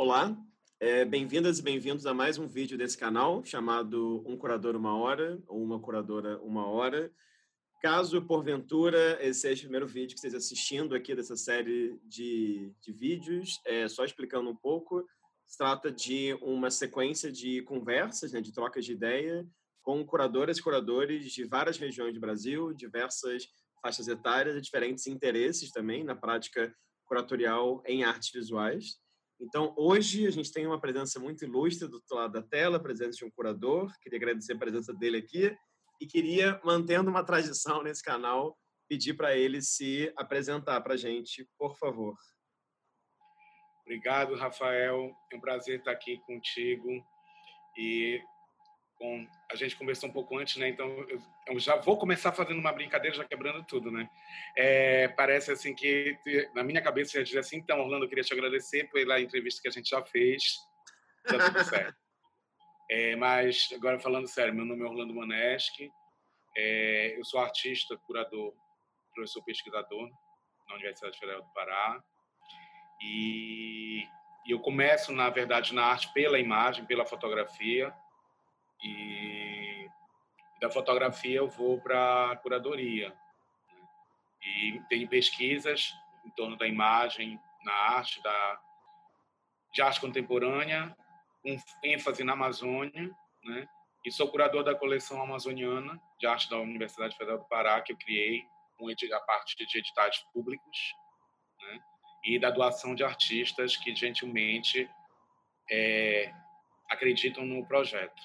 Olá, é, bem-vindas e bem-vindos a mais um vídeo desse canal chamado Um Curador Uma Hora ou Uma Curadora Uma Hora. Caso, porventura, esse seja o primeiro vídeo que vocês assistindo aqui dessa série de, de vídeos, é, só explicando um pouco, se trata de uma sequência de conversas, né, de trocas de ideia com curadoras e curadores de várias regiões do Brasil, diversas faixas etárias e diferentes interesses também na prática curatorial em artes visuais. Então, hoje a gente tem uma presença muito ilustre do lado da tela, a presença de um curador. Queria agradecer a presença dele aqui e queria, mantendo uma tradição nesse canal, pedir para ele se apresentar para a gente, por favor. Obrigado, Rafael. É um prazer estar aqui contigo. E Bom, a gente conversou um pouco antes, né? Então eu, eu, já vou começar fazendo uma brincadeira, já quebrando tudo, né? É, parece assim que na minha cabeça já dizia assim, então Orlando, eu queria te agradecer pela entrevista que a gente já fez, já tudo certo. É, mas agora falando sério, meu nome é Orlando Maneschi, é, eu sou artista, curador, professor pesquisador na Universidade Federal do Pará e, e eu começo na verdade na arte pela imagem, pela fotografia e da fotografia eu vou para a curadoria. Né? E tenho pesquisas em torno da imagem, na arte, da, de arte contemporânea, com ênfase na Amazônia, né? E sou curador da coleção amazoniana de arte da Universidade Federal do Pará, que eu criei a partir de editais públicos, né? E da doação de artistas que gentilmente é, acreditam no projeto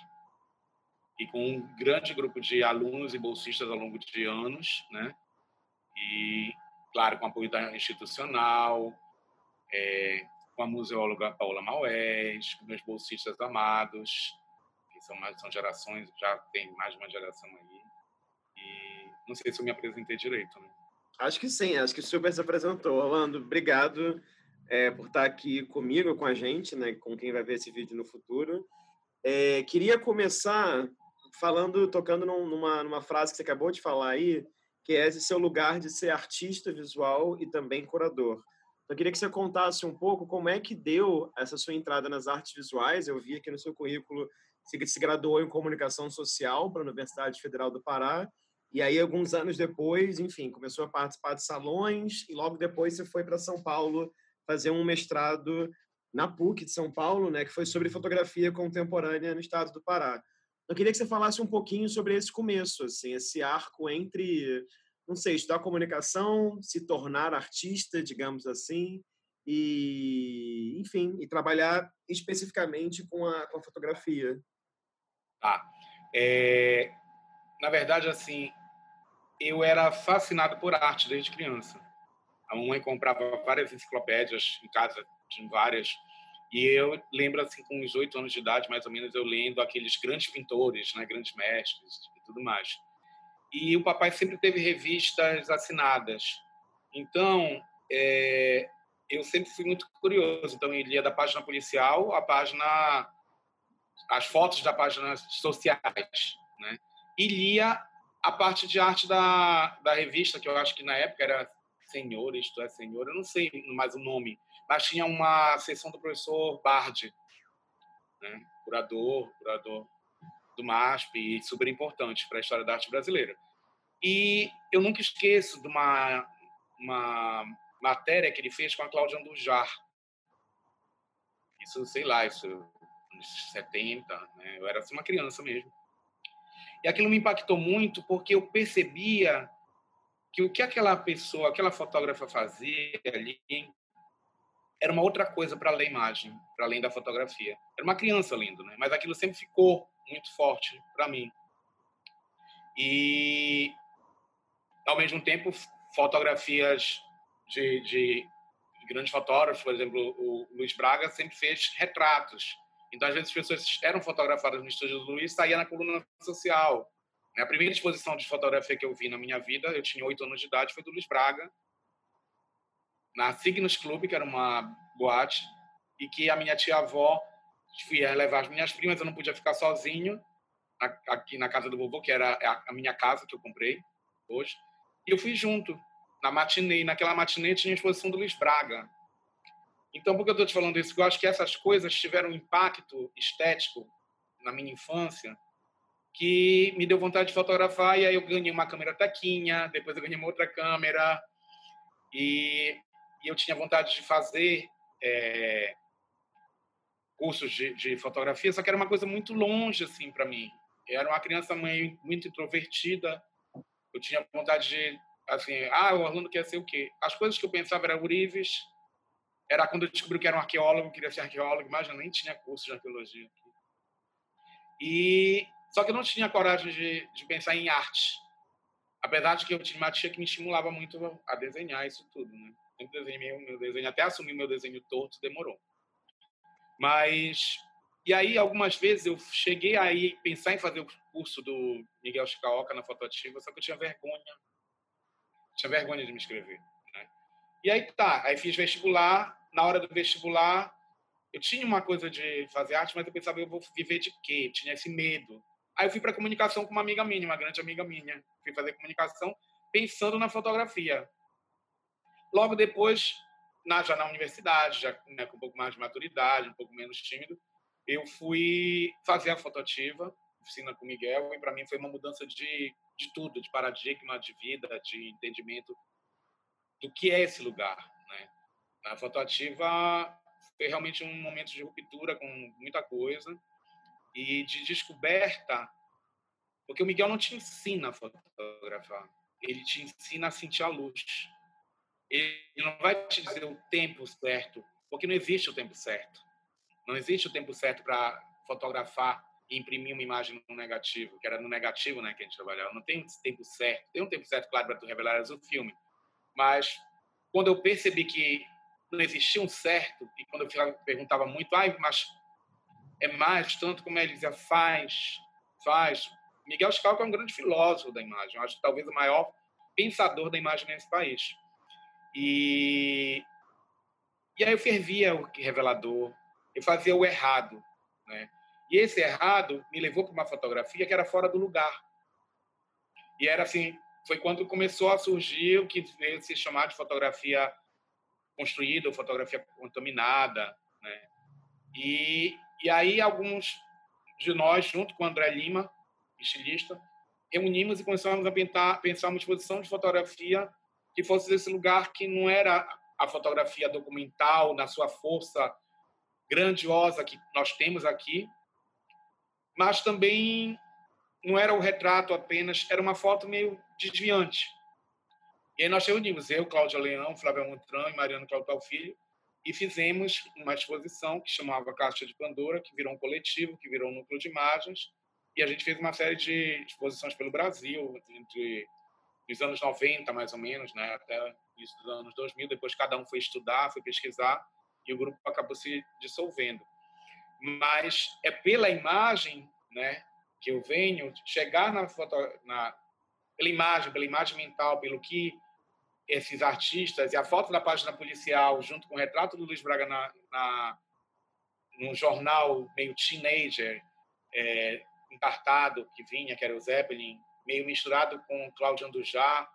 e com um grande grupo de alunos e bolsistas ao longo de anos, né? E, claro, com apoio da institucional, é, com a museóloga Paula Maués, com meus bolsistas amados, que são, mais, são gerações, já tem mais de uma geração aí. E não sei se eu me apresentei direito, né? Acho que sim, acho que super se apresentou. Orlando, obrigado é, por estar aqui comigo, com a gente, né, com quem vai ver esse vídeo no futuro. É, queria começar falando, tocando numa, numa frase que você acabou de falar aí, que é esse seu lugar de ser artista visual e também curador. Então, eu queria que você contasse um pouco como é que deu essa sua entrada nas artes visuais. Eu vi aqui no seu currículo que se graduou em comunicação social para a Universidade Federal do Pará. E aí, alguns anos depois, enfim, começou a participar de salões e logo depois você foi para São Paulo fazer um mestrado na PUC de São Paulo, né, que foi sobre fotografia contemporânea no estado do Pará. Eu queria que você falasse um pouquinho sobre esse começo, assim, esse arco entre, não sei, estudar comunicação, se tornar artista, digamos assim, e, enfim, e trabalhar especificamente com a, com a fotografia. Tá. É, na verdade, assim, eu era fascinado por arte desde criança. A mamãe comprava várias enciclopédias em casa, tinha várias e eu lembro, assim, com uns oito anos de idade, mais ou menos, eu lendo aqueles grandes pintores, né, grandes mestres e tudo mais. E o papai sempre teve revistas assinadas. Então, é, eu sempre fui muito curioso. Então, ele lia da página policial à página... as fotos da página sociais, né? E lia a parte de arte da, da revista, que eu acho que na época era Senhor, isto é Senhor, eu não sei mais o nome, mas tinha uma sessão do professor Bardi, né? curador, curador do MASP, e super importante para a história da arte brasileira. E eu nunca esqueço de uma, uma matéria que ele fez com a Cláudia Andujar. Isso, sei lá, isso uns 70, né? eu era assim, uma criança mesmo. E aquilo me impactou muito porque eu percebia que o que aquela pessoa, aquela fotógrafa fazia ali era uma outra coisa para além da imagem, para além da fotografia. Era uma criança lindo, né? Mas aquilo sempre ficou muito forte para mim. E ao mesmo tempo fotografias de, de grandes fotógrafos, por exemplo, o Luiz Braga sempre fez retratos. Então, às vezes, as pessoas eram fotografadas no estúdio do Luiz, saía na coluna social. A primeira exposição de fotografia que eu vi na minha vida, eu tinha oito anos de idade, foi do Luiz Braga, na Signos Club, que era uma boate, e que a minha tia-avó ia levar as minhas primas, eu não podia ficar sozinho aqui na casa do vovô, que era a minha casa que eu comprei hoje, e eu fui junto na matinê. Naquela matinê tinha a exposição do Luiz Braga. Então, por que eu estou te falando isso? Porque eu acho que essas coisas tiveram um impacto estético na minha infância que me deu vontade de fotografar e aí eu ganhei uma câmera taquinha, depois eu ganhei uma outra câmera e, e eu tinha vontade de fazer é, cursos de, de, fotografia, só que era uma coisa muito longe assim para mim. Eu era uma criança mãe muito introvertida, eu tinha vontade de assim, ah, o Orlando quer ser o quê? As coisas que eu pensava eram Urives, era quando eu descobri que era um arqueólogo, queria ser arqueólogo, mas eu nem tinha curso de arqueologia. E só que eu não tinha coragem de, de pensar em arte. Apesar de que eu tinha uma tia que me estimulava muito a desenhar isso tudo, né? Sempre desenhei meu desenho, até assumir meu desenho torto demorou. Mas e aí algumas vezes eu cheguei a pensar em fazer o curso do Miguel Chicaoca na fotoativa, só que eu tinha vergonha. Tinha vergonha de me inscrever, né? E aí tá, aí fiz vestibular, na hora do vestibular eu tinha uma coisa de fazer arte, mas eu pensava eu vou viver de quê? Eu tinha esse medo. Aí eu fui para comunicação com uma amiga minha, uma grande amiga minha. Fui fazer comunicação pensando na fotografia. Logo depois, na, já na universidade, já né, com um pouco mais de maturidade, um pouco menos tímido, eu fui fazer a fotoativa, oficina com Miguel, e para mim foi uma mudança de, de tudo, de paradigma, de vida, de entendimento do que é esse lugar. Né? Na fotoativa foi realmente um momento de ruptura com muita coisa, e de descoberta, porque o Miguel não te ensina a fotografar, ele te ensina a sentir a luz. Ele não vai te dizer o tempo certo, porque não existe o tempo certo. Não existe o tempo certo para fotografar e imprimir uma imagem no negativo, que era no negativo né, que a gente trabalhava. Não tem tempo certo. Tem um tempo certo, claro, para tu revelares o filme. Mas quando eu percebi que não existia um certo, e quando eu perguntava muito, ai, mas é mais, tanto como ele dizia, faz, faz. Miguel Scalco é um grande filósofo da imagem, acho que talvez o maior pensador da imagem nesse país. E, e aí eu fervia o revelador, eu fazia o errado. Né? E esse errado me levou para uma fotografia que era fora do lugar. E era assim, foi quando começou a surgir o que veio se chamar de fotografia construída, ou fotografia contaminada, né? E, e aí alguns de nós, junto com o André Lima, estilista, reunimos e começamos a pensar, pensar uma exposição de fotografia que fosse esse lugar que não era a fotografia documental na sua força grandiosa que nós temos aqui, mas também não era o retrato apenas, era uma foto meio desviante. E aí nós reunimos eu, Cláudia Leão, Flávia Montran e Mariano Claudio Filho, e fizemos uma exposição que chamava Caixa de Pandora, que virou um coletivo, que virou um núcleo de imagens, e a gente fez uma série de exposições pelo Brasil, entre os anos 90, mais ou menos, né, até isso dos anos 2000, depois cada um foi estudar, foi pesquisar, e o grupo acabou se dissolvendo. Mas é pela imagem né, que eu venho chegar na, foto, na pela imagem, pela imagem mental, pelo que esses artistas e a foto da página policial junto com o retrato do Luiz Braga na, na num jornal meio teenager é, encartado que vinha que era o Zeppelin meio misturado com Cláudio Andujá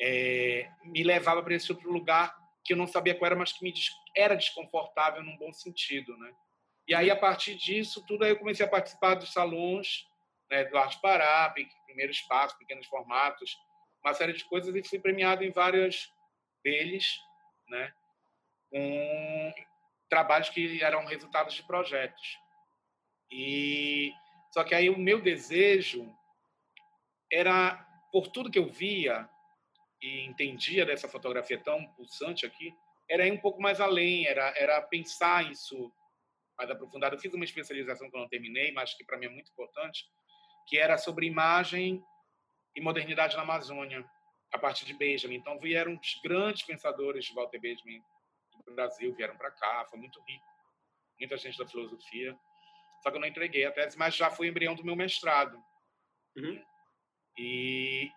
é, me levava para esse outro lugar que eu não sabia qual era mas que me era desconfortável num bom sentido né e aí a partir disso tudo aí eu comecei a participar dos salões né, do Arte Pará, primeiro espaço pequenos formatos uma série de coisas e fui premiado em vários deles, né, com trabalhos que eram resultados de projetos. E só que aí o meu desejo era por tudo que eu via e entendia dessa fotografia tão pulsante aqui, era ir um pouco mais além, era era pensar isso mais aprofundado. Eu fiz uma especialização que eu não terminei, mas que para mim é muito importante, que era sobre imagem e modernidade na Amazônia, a partir de Benjamin. Então vieram os grandes pensadores de Walter Benjamin do Brasil, vieram para cá, foi muito rico. Muita gente da filosofia. Só que eu não entreguei a tese, mas já fui embrião do meu mestrado. Uhum. E,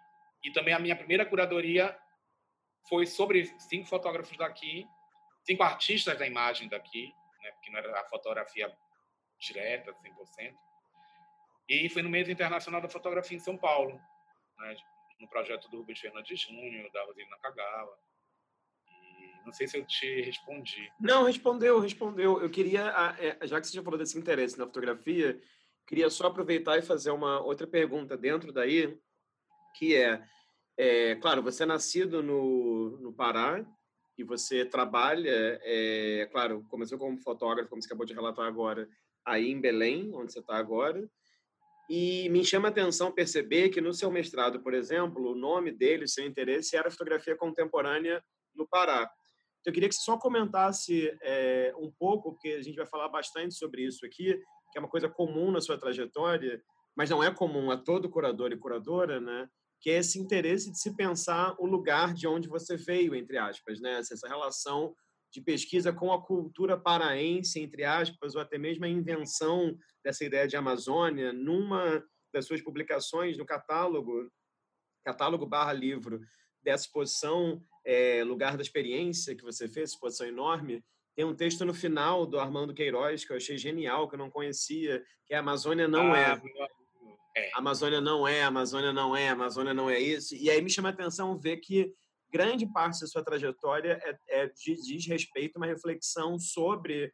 e também a minha primeira curadoria foi sobre cinco fotógrafos daqui, cinco artistas da imagem daqui, né, porque não era a fotografia direta, 100%. E foi no mês internacional da fotografia em São Paulo né, no projeto do Rubens Fernandes Júnior, da Rosina Nakagawa. E Não sei se eu te respondi. Não, respondeu, respondeu. Eu queria, é, já que você já falou desse interesse na fotografia, queria só aproveitar e fazer uma outra pergunta dentro daí, que é, é claro, você é nascido no, no Pará e você trabalha, é, claro, começou como fotógrafo, como você acabou de relatar agora, aí em Belém, onde você está agora, e me chama a atenção perceber que no seu mestrado, por exemplo, o nome dele, seu interesse era fotografia contemporânea no Pará. Então, eu queria que você só comentasse é, um pouco, porque a gente vai falar bastante sobre isso aqui, que é uma coisa comum na sua trajetória, mas não é comum a todo curador e curadora, né? Que é esse interesse de se pensar o lugar de onde você veio, entre aspas, né? Essa relação de pesquisa com a cultura paraense, entre aspas, ou até mesmo a invenção dessa ideia de Amazônia, numa das suas publicações no catálogo, catálogo barra livro dessa exposição é, Lugar da Experiência que você fez, exposição enorme, tem um texto no final do Armando Queiroz que eu achei genial, que eu não conhecia, que é Amazônia não ah, é. É. Amazônia não é, Amazônia não é, Amazônia não é isso. E aí me chama a atenção ver que grande parte da sua trajetória é, é diz respeito a uma reflexão sobre,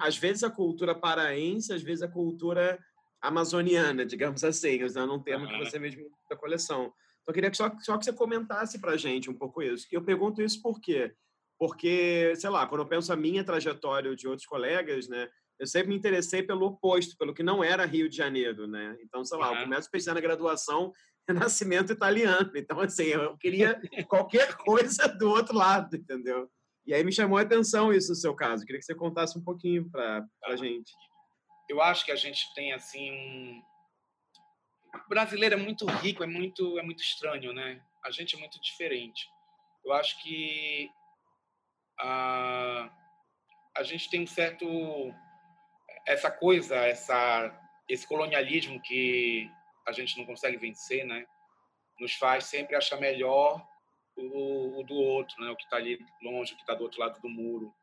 às vezes, a cultura paraense, às vezes a cultura amazoniana, digamos assim, usando um termo que você mesmo da coleção. Então, eu queria que só, só que você comentasse para a gente um pouco isso. E eu pergunto isso por quê? Porque, sei lá, quando eu penso a minha trajetória de outros colegas, né, eu sempre me interessei pelo oposto, pelo que não era Rio de Janeiro, né? Então, sei lá, uhum. eu começo a pensar na graduação nascimento italiano. Então, assim, eu queria qualquer coisa do outro lado, entendeu? E aí me chamou a atenção isso no seu caso. Eu queria que você contasse um pouquinho para a gente. Eu acho que a gente tem, assim, um... O brasileiro é muito rico, é muito, é muito estranho, né? A gente é muito diferente. Eu acho que a, a gente tem um certo... Essa coisa, essa, esse colonialismo que a gente não consegue vencer, né? Nos faz sempre achar melhor o, o do outro, né? O que está ali longe, o que está do outro lado do muro,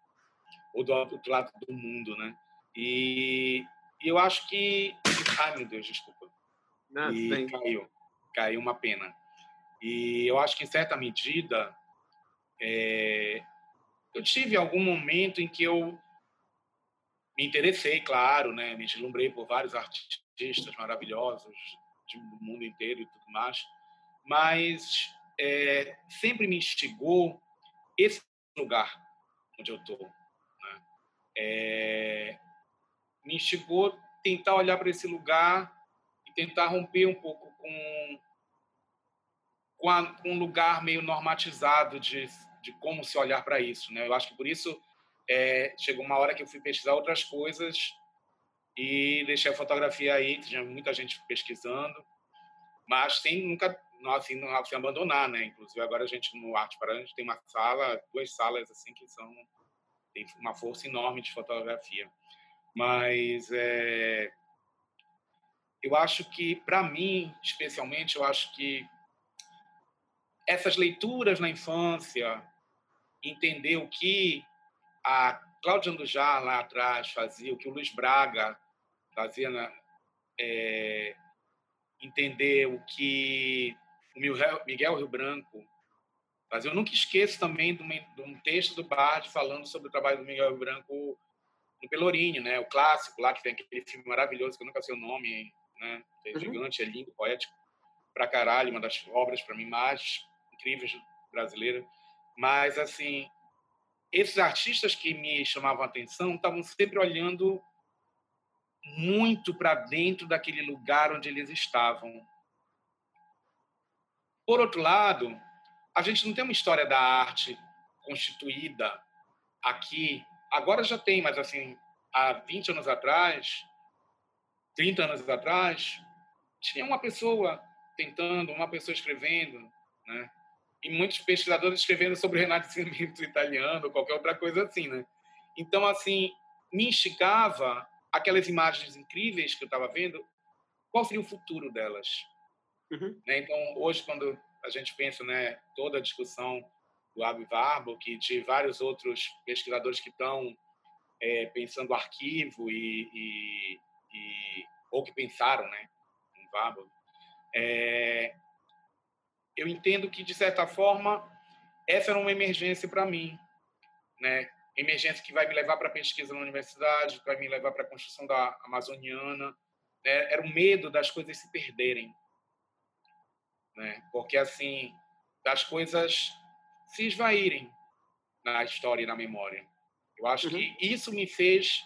ou do outro lado do mundo, né? E, e eu acho que, ai meu Deus, desculpa, não, e bem. caiu, caiu uma pena. E eu acho que em certa medida é, eu tive algum momento em que eu me interessei, claro, né? Me deslumbrei por vários artistas maravilhosos, do mundo inteiro e tudo mais, mas é, sempre me instigou esse lugar onde eu estou. Né? É, me instigou tentar olhar para esse lugar e tentar romper um pouco com, com, a, com um lugar meio normatizado de, de como se olhar para isso. Né? Eu acho que por isso é, chegou uma hora que eu fui pesquisar outras coisas e deixei a fotografia aí, tinha muita gente pesquisando, mas sem nunca assim, não se abandonar, né? Inclusive agora a gente no Arte para a gente tem uma sala, duas salas assim que são tem uma força enorme de fotografia. Mas é, eu acho que para mim, especialmente, eu acho que essas leituras na infância, entender o que a Cláudia Andujar lá atrás fazia, o que o Luiz Braga fazia na, é, entender o que o Miguel Rio Branco fazia. Eu nunca esqueço também de um texto do Bard falando sobre o trabalho do Miguel Rio Branco no Pelourinho, né? O clássico lá que tem aquele filme maravilhoso que eu nunca sei o nome, né? É uhum. gigante, é lindo, poético pra caralho, uma das obras para mim mais incríveis brasileiras. Mas assim, esses artistas que me chamavam a atenção estavam sempre olhando muito para dentro daquele lugar onde eles estavam. Por outro lado, a gente não tem uma história da arte constituída aqui. Agora já tem, mas assim, há 20 anos atrás, 30 anos atrás, tinha uma pessoa tentando, uma pessoa escrevendo, né? E muitos pesquisadores escrevendo sobre o renascimento italiano, qualquer outra coisa assim, né? Então, assim, me instigava aquelas imagens incríveis que eu estava vendo, qual seria o futuro delas? Uhum. Né? Então, hoje, quando a gente pensa né, toda a discussão do Abe Warburg de vários outros pesquisadores que estão é, pensando arquivo e, e, e, ou que pensaram né, em Warburg, é, eu entendo que, de certa forma, essa era uma emergência para mim. né? Emergência que vai me levar para pesquisa na universidade, vai me levar para a construção da Amazoniana. Né? Era o medo das coisas se perderem, né? Porque assim, das coisas se esvaírem na história e na memória. Eu acho uhum. que isso me fez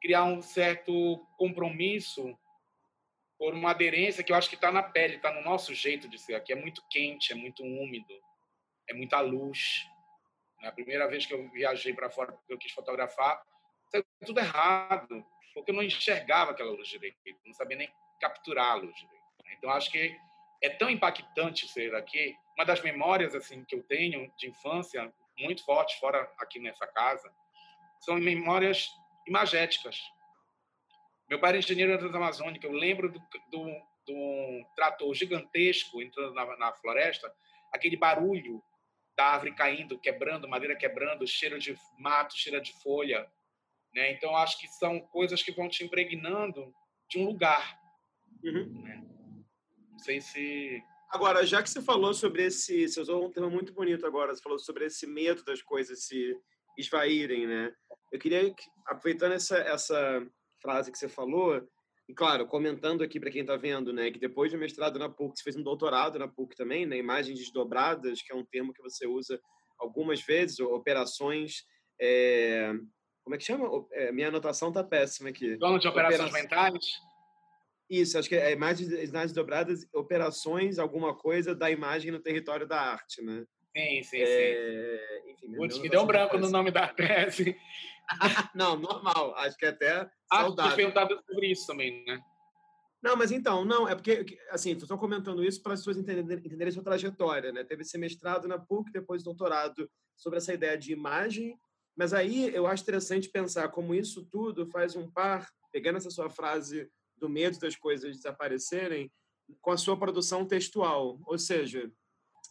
criar um certo compromisso por uma aderência que eu acho que está na pele, está no nosso jeito de ser aqui. É muito quente, é muito úmido, é muita luz. A primeira vez que eu viajei para fora porque eu quis fotografar, saiu tudo errado, porque eu não enxergava aquela luz direito, não sabia nem capturar a luz direito. Então acho que é tão impactante ser daqui. Uma das memórias assim que eu tenho de infância muito fortes fora aqui nessa casa são memórias imagéticas. Meu pai era engenheiro da Transamazônica. Eu lembro do, do, do trator gigantesco entrando na, na, floresta, aquele barulho da árvore caindo, quebrando, madeira quebrando, cheiro de mato, cheiro de folha. Né? Então, acho que são coisas que vão te impregnando de um lugar. Uhum. Né? Não sei se. Agora, já que você falou sobre esse. Você usou um termo muito bonito agora, você falou sobre esse medo das coisas se esvaírem, né? Eu queria, aproveitando essa, essa frase que você falou, e claro, comentando aqui para quem está vendo, né, que depois do mestrado na PUC, você fez um doutorado na PUC também, né, imagens desdobradas, que é um termo que você usa algumas vezes, operações, é... como é que chama? É, minha anotação está péssima aqui. Plano de operações Opera... mentais? Isso, acho que é imagens, imagens dobradas, operações, alguma coisa da imagem no território da arte, né? Sim, sim, é... sim. Enfim, Putz, me deu um branco no nome da tese. não, normal. Acho que é até Acho saudável. que perguntado sobre isso também, né? Não, mas então, não, é porque, assim, estou comentando isso para as pessoas entenderem, entenderem sua trajetória, né? Teve esse mestrado na PUC, depois doutorado sobre essa ideia de imagem, mas aí eu acho interessante pensar como isso tudo faz um par, pegando essa sua frase do medo das coisas desaparecerem, com a sua produção textual. Ou seja,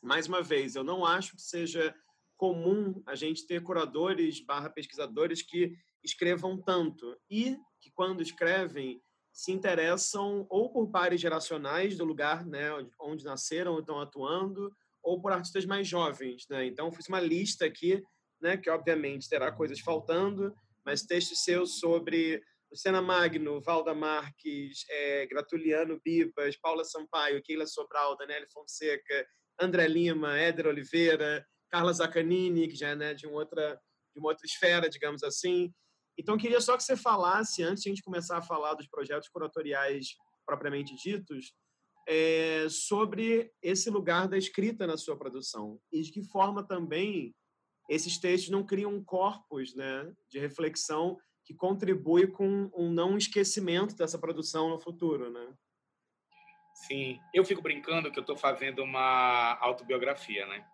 mais uma vez, eu não acho que seja comum a gente ter curadores barra pesquisadores que escrevam tanto e que, quando escrevem, se interessam ou por pares geracionais do lugar né, onde nasceram ou estão atuando, ou por artistas mais jovens. Né? Então, fiz uma lista aqui, né, que obviamente terá coisas faltando, mas textos seus sobre Luciana Magno, Valda Marques, é, Gratuliano Bibas, Paula Sampaio, Keila Sobral, Daniele Fonseca, André Lima, Éder Oliveira, Carla Zaccanini, que já é né, de, uma outra, de uma outra esfera, digamos assim. Então, queria só que você falasse, antes de a gente começar a falar dos projetos curatoriais propriamente ditos, é, sobre esse lugar da escrita na sua produção e de que forma também esses textos não criam corpos né, de reflexão que contribui com um não esquecimento dessa produção no futuro, né? Sim, eu fico brincando que eu estou fazendo uma autobiografia, né?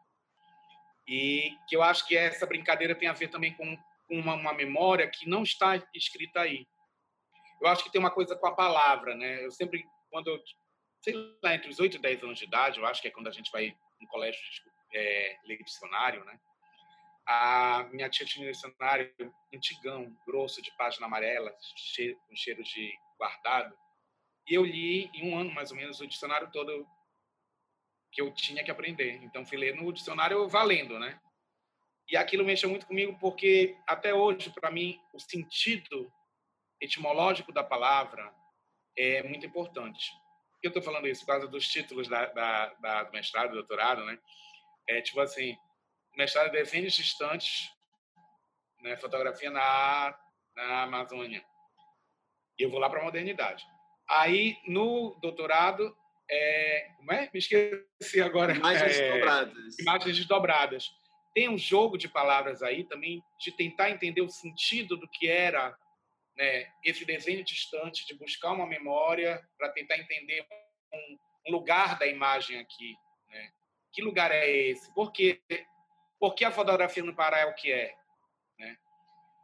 E que eu acho que essa brincadeira tem a ver também com uma, uma memória que não está escrita aí. Eu acho que tem uma coisa com a palavra, né? Eu sempre, quando eu, sei lá, entre os 8 e 10 anos de idade, eu acho que é quando a gente vai no colégio é, ler dicionário, né? A minha tia tinha um dicionário antigão, grosso, de página amarela, cheio, com cheiro de guardado. E eu li em um ano, mais ou menos, o dicionário todo que eu tinha que aprender. Então, fui ler no dicionário valendo, né? E aquilo mexeu muito comigo porque, até hoje, para mim, o sentido etimológico da palavra é muito importante. Eu estou falando isso? Por causa dos títulos da, da, da, do mestrado, do doutorado, né? É tipo assim, mestrado em desenhos distantes, né? fotografia na, na Amazônia. E eu vou lá para a modernidade. Aí, no doutorado, é, como é? Me esqueci agora. Imagens é, desdobradas. Imagens desdobradas. Tem um jogo de palavras aí também de tentar entender o sentido do que era né, esse desenho distante, de buscar uma memória para tentar entender um, um, lugar da imagem aqui. Né? Que lugar é esse? Por que, por que a fotografia no Pará é o que é? Né?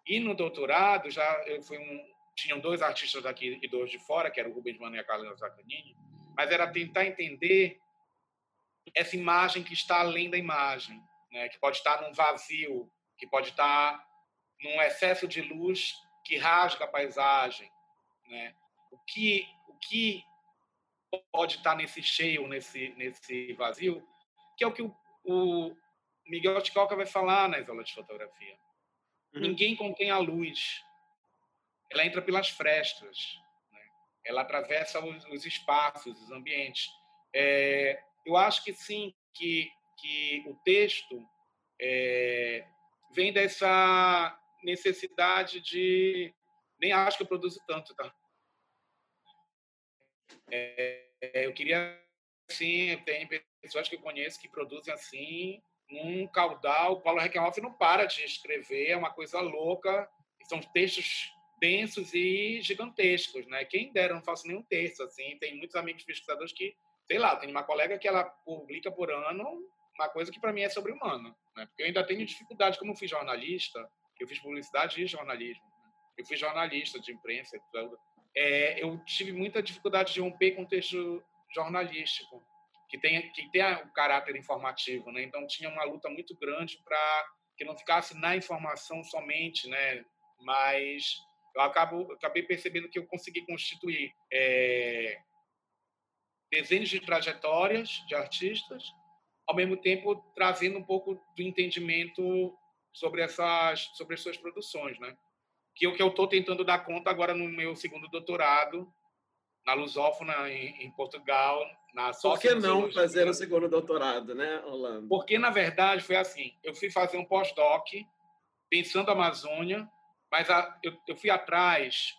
E no doutorado, já eu fui um, tinham dois artistas daqui e dois de fora, que eram o Rubens Mano e a Carla Zaccanini, mas era tentar entender essa imagem que está além da imagem, né? que pode estar num vazio, que pode estar num excesso de luz que rasga a paisagem, né? O que o que pode estar nesse cheio, nesse nesse vazio, que é o que o, o Miguel Ticoca vai falar nas aulas de fotografia. uhum. ninguém contém a luz. Ela entra pelas frestas, né? ela atravessa os, os, espaços, os ambientes. É, eu acho que sim, que, que o texto é, vem dessa necessidade de. Nem acho que eu produzo tanto, tá? É, eu queria, sim, tem pessoas que eu conheço que produzem assim, num caudal. O Paulo Reckenhoff não para de escrever, é uma coisa louca. São textos densos e gigantescos, né? Quem dera, eu não faço nenhum texto, assim. Tem muitos amigos pesquisadores que, sei lá, tem uma colega que ela publica por ano uma coisa que para mim é sobre-humano, né? Porque eu ainda tenho dificuldade, como eu fui jornalista, eu fiz publicidade e jornalismo, né? eu fui jornalista de imprensa, é, eu tive muita dificuldade de romper com o texto jornalístico, que tem que tem o caráter informativo, né? Então tinha uma luta muito grande para que não ficasse na informação somente, né? Mas eu acabo acabei percebendo que eu consegui constituir é, desenhos de trajetórias de artistas, ao mesmo tempo trazendo um pouco do entendimento sobre essas sobre as suas produções, né? Que é o que eu estou tentando dar conta agora no meu segundo doutorado na Lusófona em, em Portugal, na Por que não fazer o segundo doutorado, né, Orlando? Porque na verdade foi assim, eu fui fazer um pós-doc pensando a Amazônia, mas a, eu, eu fui atrás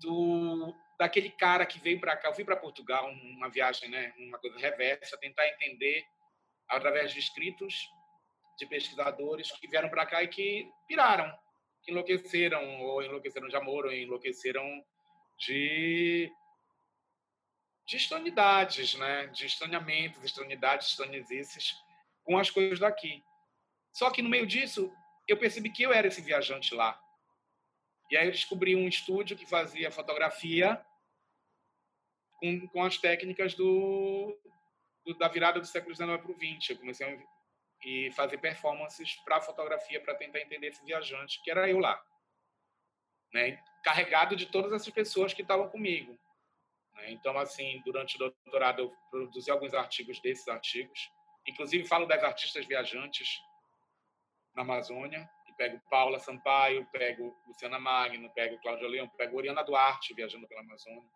do daquele cara que veio para cá. Eu fui para Portugal, uma viagem, né, uma coisa reversa, tentar entender através de escritos de pesquisadores que vieram para cá e que piraram, que enlouqueceram, ou enlouqueceram de amor, ou enlouqueceram de, de estranidades, né? de estranhamentos, estranidades, estranhecices com as coisas daqui. Só que no meio disso, eu percebi que eu era esse viajante lá. E aí eu descobri um estúdio que fazia fotografia com, com as técnicas do, do da virada do século XIX para o XX. Eu comecei a e fazer performances para fotografia para tentar entender esse viajante, que era eu lá. Né? Carregado de todas essas pessoas que estavam comigo. Né? Então, assim, durante o doutorado eu produzi alguns artigos desses artigos. Inclusive, falo das artistas viajantes na Amazônia. E pego Paula Sampaio, pego Luciana Magno, pego Cláudia Leão, pego Oriana Duarte viajando pela Amazônia.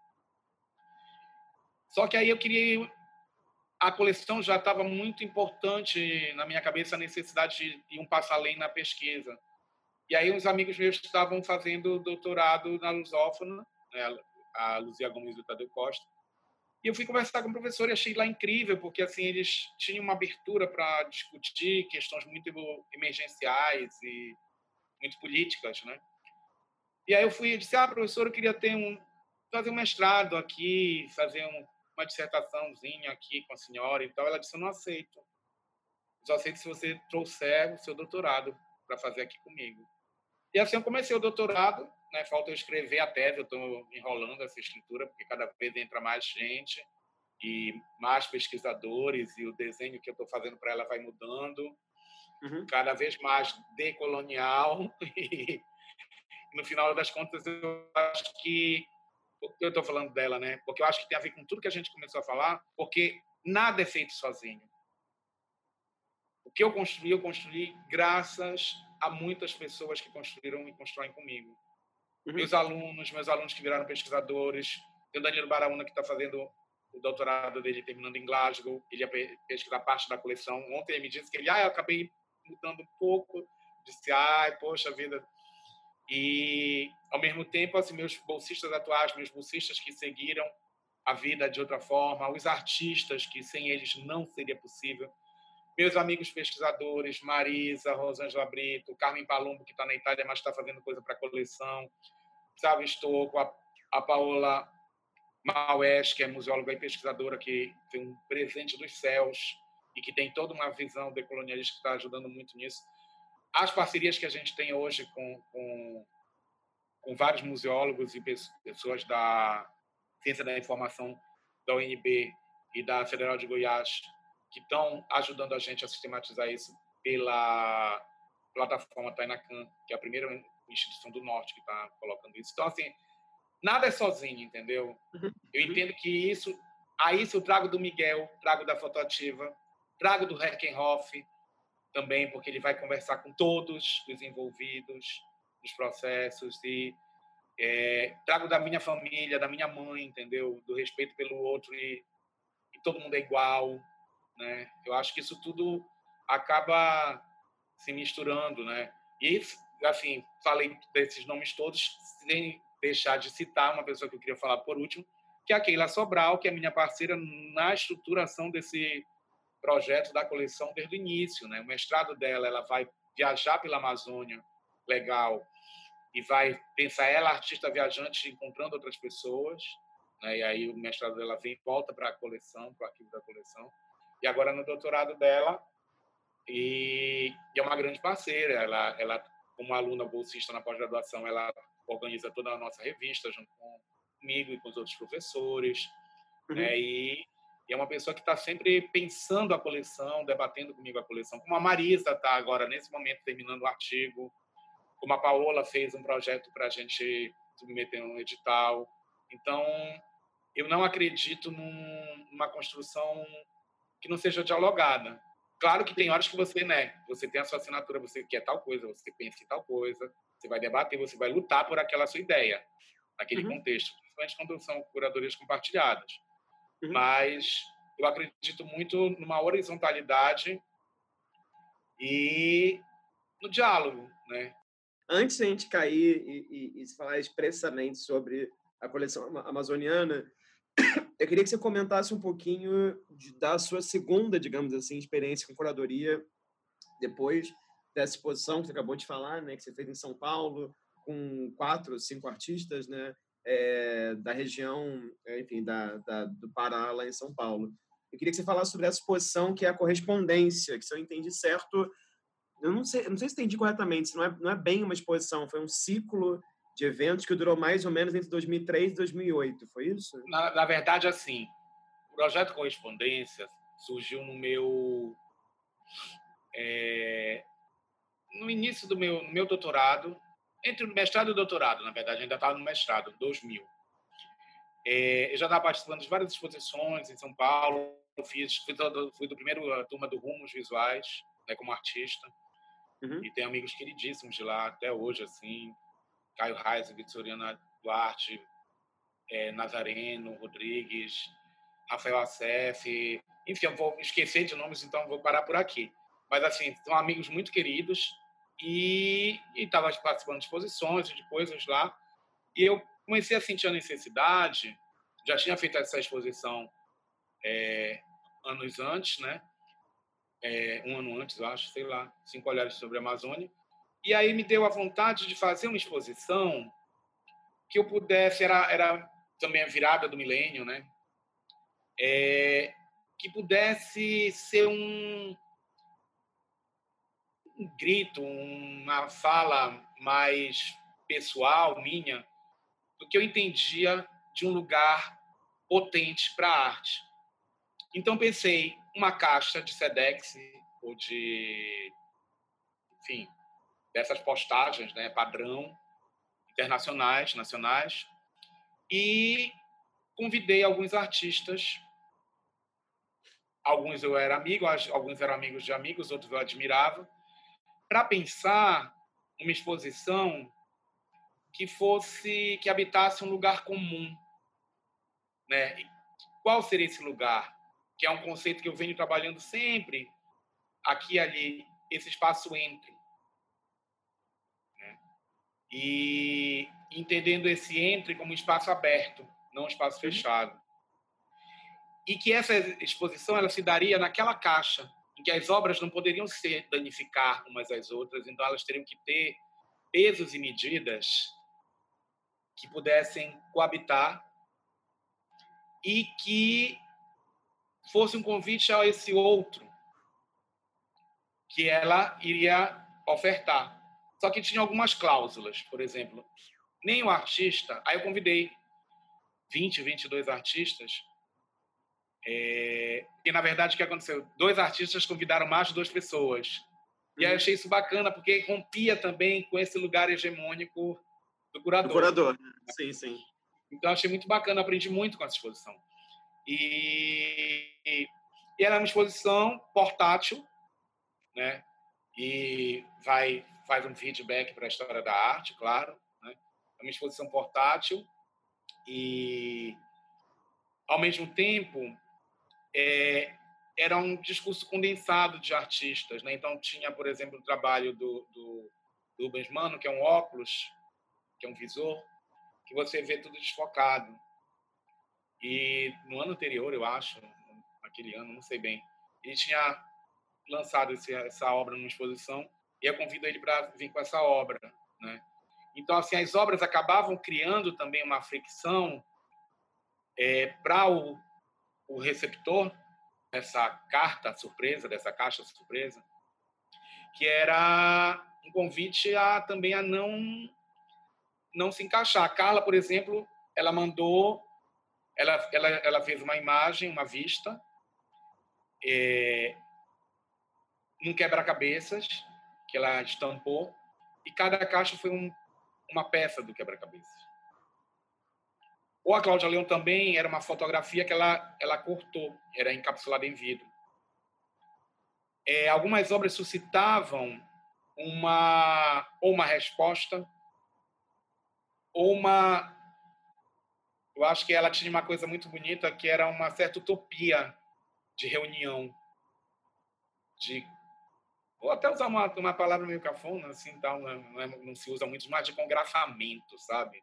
Só que aí eu queria a coleção já estava muito importante na minha cabeça a necessidade de um passo além na pesquisa. E aí uns amigos meus estavam fazendo doutorado na Lusófona, né, a Luzia Gomes do Tadeu Costa, e eu fui conversar com o professor e achei lá incrível, porque assim eles tinham uma abertura para discutir questões muito emergenciais e muito políticas, né? E aí eu fui e disse: "Ah, professor, eu queria ter um fazer um mestrado aqui, fazer um uma dissertaçãozinha aqui com a senhora e tal. Ela disse: Eu não aceito. Eu só aceito se você trouxer o seu doutorado para fazer aqui comigo. E assim eu comecei o doutorado, né? Falta eu escrever a tese, eu estou enrolando essa escritura, porque cada vez entra mais gente e mais pesquisadores, e o desenho que eu estou fazendo para ela vai mudando, uhum. cada vez mais decolonial. E no final das contas, eu acho que eu estou falando dela, né? Porque eu acho que tem a ver com tudo que a gente começou a falar, porque nada é feito sozinho. O que eu construí, eu construí graças a muitas pessoas que construíram e constroem comigo. Uhum. Meus alunos, meus alunos que viraram pesquisadores. Tem o Danilo Baraúna, que está fazendo o doutorado dele terminando em Glasgow. Ele ia pesquisar parte da coleção. Ontem ele me disse que ele, ah, eu acabei mudando um pouco. Disse, ai, poxa vida, e, ao mesmo tempo, assim, meus bolsistas atuais, meus bolsistas que seguiram a vida de outra forma, os artistas que sem eles não seria possível, meus amigos pesquisadores, Marisa, Rosângela Brito, Carmen Palumbo, que está na Itália, mas está fazendo coisa para a coleção, Salve Estocco, a, a Paola Maués, que é museóloga e pesquisadora, que tem um presente dos céus e que tem toda uma visão decolonialista que está ajudando muito nisso. As parcerias que a gente tem hoje com, com, com vários museólogos e pessoas da ciência da informação da UNB e da Federal de Goiás que estão ajudando a gente a sistematizar isso pela plataforma Tainacan, que é a primeira instituição do Norte que está colocando isso. Então, assim, nada é sozinho, entendeu? Uhum. Eu entendo que isso, a isso eu trago do Miguel, trago da Fotoativa, trago do Heckenhoff, também porque ele vai conversar com todos os envolvidos nos processos e é, trago da minha família, da minha mãe, entendeu? Do respeito pelo outro e, e todo mundo é igual, né? Eu acho que isso tudo acaba se misturando, né? E assim, falei desses nomes todos sem deixar de citar uma pessoa que eu queria falar por último, que é a Keila Sobral, que é minha parceira na estruturação desse projeto da coleção desde o início, né? O mestrado dela, ela vai viajar pela Amazônia, legal, e vai pensar ela artista viajante encontrando outras pessoas, né? E aí o mestrado dela vem volta para a coleção, para o arquivo da coleção. E agora no doutorado dela e, e é uma grande parceira, ela ela como aluna bolsista na pós-graduação, ela organiza toda a nossa revista junto comigo e com os outros professores, uhum. né? E, e, é uma pessoa que está sempre pensando a coleção, debatendo comigo a coleção. Como a Marisa está agora, nesse momento, terminando o artigo. Como a Paola fez um projeto para a gente submeter um edital. Então, eu não acredito num, numa construção que não seja dialogada. Claro que tem horas que você, né, você tem a sua assinatura, você quer tal coisa, você pensa em tal coisa, você vai debater, você vai lutar por aquela sua ideia, naquele uhum. contexto, principalmente quando são curadorias compartilhadas. Uhum. Mas eu acredito muito numa horizontalidade e no diálogo, né? Antes de a gente cair e, e, e falar expressamente sobre a coleção amazoniana, eu queria que você comentasse um pouquinho de, da sua segunda, digamos assim, experiência com curadoria depois dessa exposição que você acabou de falar, né, que você fez em São Paulo com quatro, cinco artistas, né, é, da região, é, enfim, da, da, do Pará lá em São Paulo. Eu queria que você falasse sobre essa exposição que é a correspondência, que se eu entendi certo, eu não sei, não sei se entendi corretamente, não é, não é bem uma exposição, foi um ciclo de eventos que durou mais ou menos entre 2003 e 2008, foi isso? Na, na verdade, assim, o projeto Correspondência surgiu no meu é, no início do meu, meu doutorado, entre o mestrado e o doutorado, na verdade, ainda estava no mestrado, 2000. É, eu já estava participando de várias exposições em São Paulo, fiz, fui, do, fui do primeiro turma do Rumos Visuais, né, como artista, uhum. e tenho amigos queridíssimos de lá até hoje, assim, Caio Reis, Vitoriana Duarte, é, Nazareno, Rodrigues, Rafael Acef, enfim, eu vou esquecer de nomes, então vou parar por aqui. Mas, assim, são amigos muito queridos e estava participando de exposições e de coisas lá. E eu comecei a sentir a necessidade, já tinha feito essa exposição é, anos antes, né? É, um ano antes, eu acho, sei lá, cinco olhares sobre a Amazônia. E aí me deu a vontade de fazer uma exposição que eu pudesse, era, era também a virada do milênio, né? É, que pudesse ser um, um grito, uma fala mais pessoal minha do que eu entendia de um lugar potente para a arte. Então pensei uma caixa de Sedex ou de, enfim, dessas postagens, né, padrão, internacionais, nacionais, e convidei alguns artistas. Alguns eu era amigo, alguns eram amigos de amigos, outros eu admirava, para pensar uma exposição que fosse que habitasse um lugar comum, né? Qual seria esse lugar? Que é um conceito que eu venho trabalhando sempre aqui ali, esse espaço entre e entendendo esse entre como um espaço aberto, não um espaço uhum. fechado. E que essa exposição ela se daria naquela caixa em que as obras não poderiam se danificar umas às outras, então elas teriam que ter pesos e medidas que pudessem coabitar e que fosse um convite a esse outro que ela iria ofertar. Só que tinha algumas cláusulas, por exemplo, nem o artista. Aí eu convidei 20, 22 artistas. É, e na verdade o que aconteceu? Dois artistas convidaram mais de duas pessoas. E aí eu achei isso bacana, porque rompia também com esse lugar hegemônico do curador. Do curador, sim, sim. Então achei muito bacana, aprendi muito com essa exposição. E, e era uma exposição portátil, né? e vai faz um feedback para a história da arte, claro. Né? É uma exposição portátil e, ao mesmo tempo, é, era um discurso condensado de artistas. Né? Então, tinha, por exemplo, o trabalho do, do, do Rubens Mano, que é um óculos, que é um visor, que você vê tudo desfocado. E no ano anterior, eu acho, aquele ano, não sei bem, ele tinha lançado esse, essa obra numa exposição e eu convido ele para vir com essa obra, né? Então, assim, as obras acabavam criando também uma fricção é, para o, o receptor dessa carta surpresa, dessa caixa surpresa, que era um convite a também a não não se encaixar. A Carla, por exemplo, ela mandou, ela ela, ela fez uma imagem, uma vista, é, num quebra-cabeças que ela estampou e cada caixa foi um, uma peça do quebra-cabeças. Ou a Cláudia Leão também era uma fotografia que ela, ela cortou, era encapsulada em vidro. É, algumas obras suscitavam uma ou uma resposta ou uma eu acho que ela tinha uma coisa muito bonita que era uma certa utopia de reunião de ou até usar uma, uma palavra meio cafona assim tal não, é, não, se usa muito mais de congrafamento sabe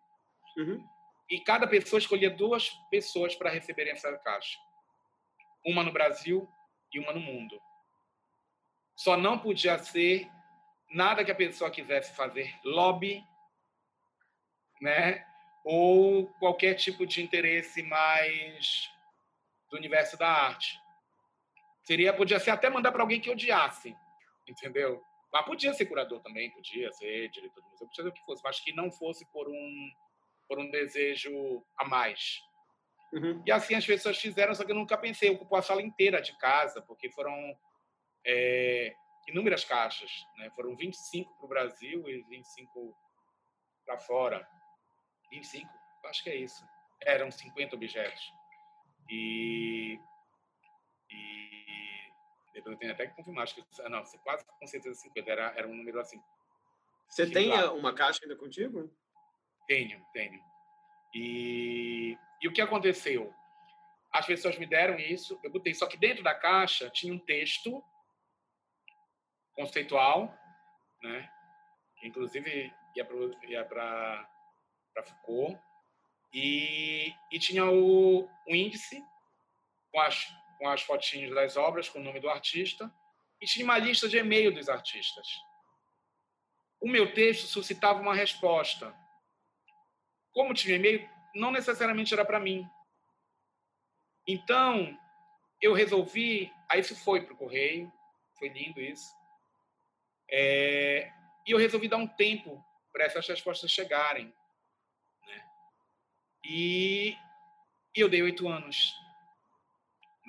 uhum. e cada pessoa escolhia duas pessoas para receberem essa caixa uma no Brasil e uma no mundo só não podia ser nada que a pessoa quisesse fazer lobby, né? Ou qualquer tipo de interesse mais do universo da arte. Seria, podia ser até mandar para alguém que odiasse, entendeu? Mas podia ser curador também, podia ser diretor do museu, podia ser o que fosse, mas que não fosse por um por um desejo a mais. Uhum. E assim as pessoas fizeram, só que eu nunca pensei, ocupou a sala inteira de casa, porque foram é, inúmeras caixas. Né? Foram 25 para o Brasil e 25 para fora. 25? Acho que é isso. Eram 50 objetos. E, e depois eu tenho até que confirmar, acho que não, quase com certeza 50, era, era um número assim. Você tem uma caixa ainda contigo? Tenho, tenho. E, e o que aconteceu? As pessoas me deram isso, eu botei, só que dentro da caixa tinha um texto conceitual, né? inclusive ia para Foucault, e, e tinha o, o índice com as, com as fotinhas das obras, com o nome do artista, e tinha uma lista de e-mail dos artistas. O meu texto suscitava uma resposta. Como tinha e-mail, não necessariamente era para mim. Então, eu resolvi, aí isso foi para o correio, foi lindo isso. É, e eu resolvi dar um tempo para essas respostas chegarem. Né? E, e, eu dei oito anos.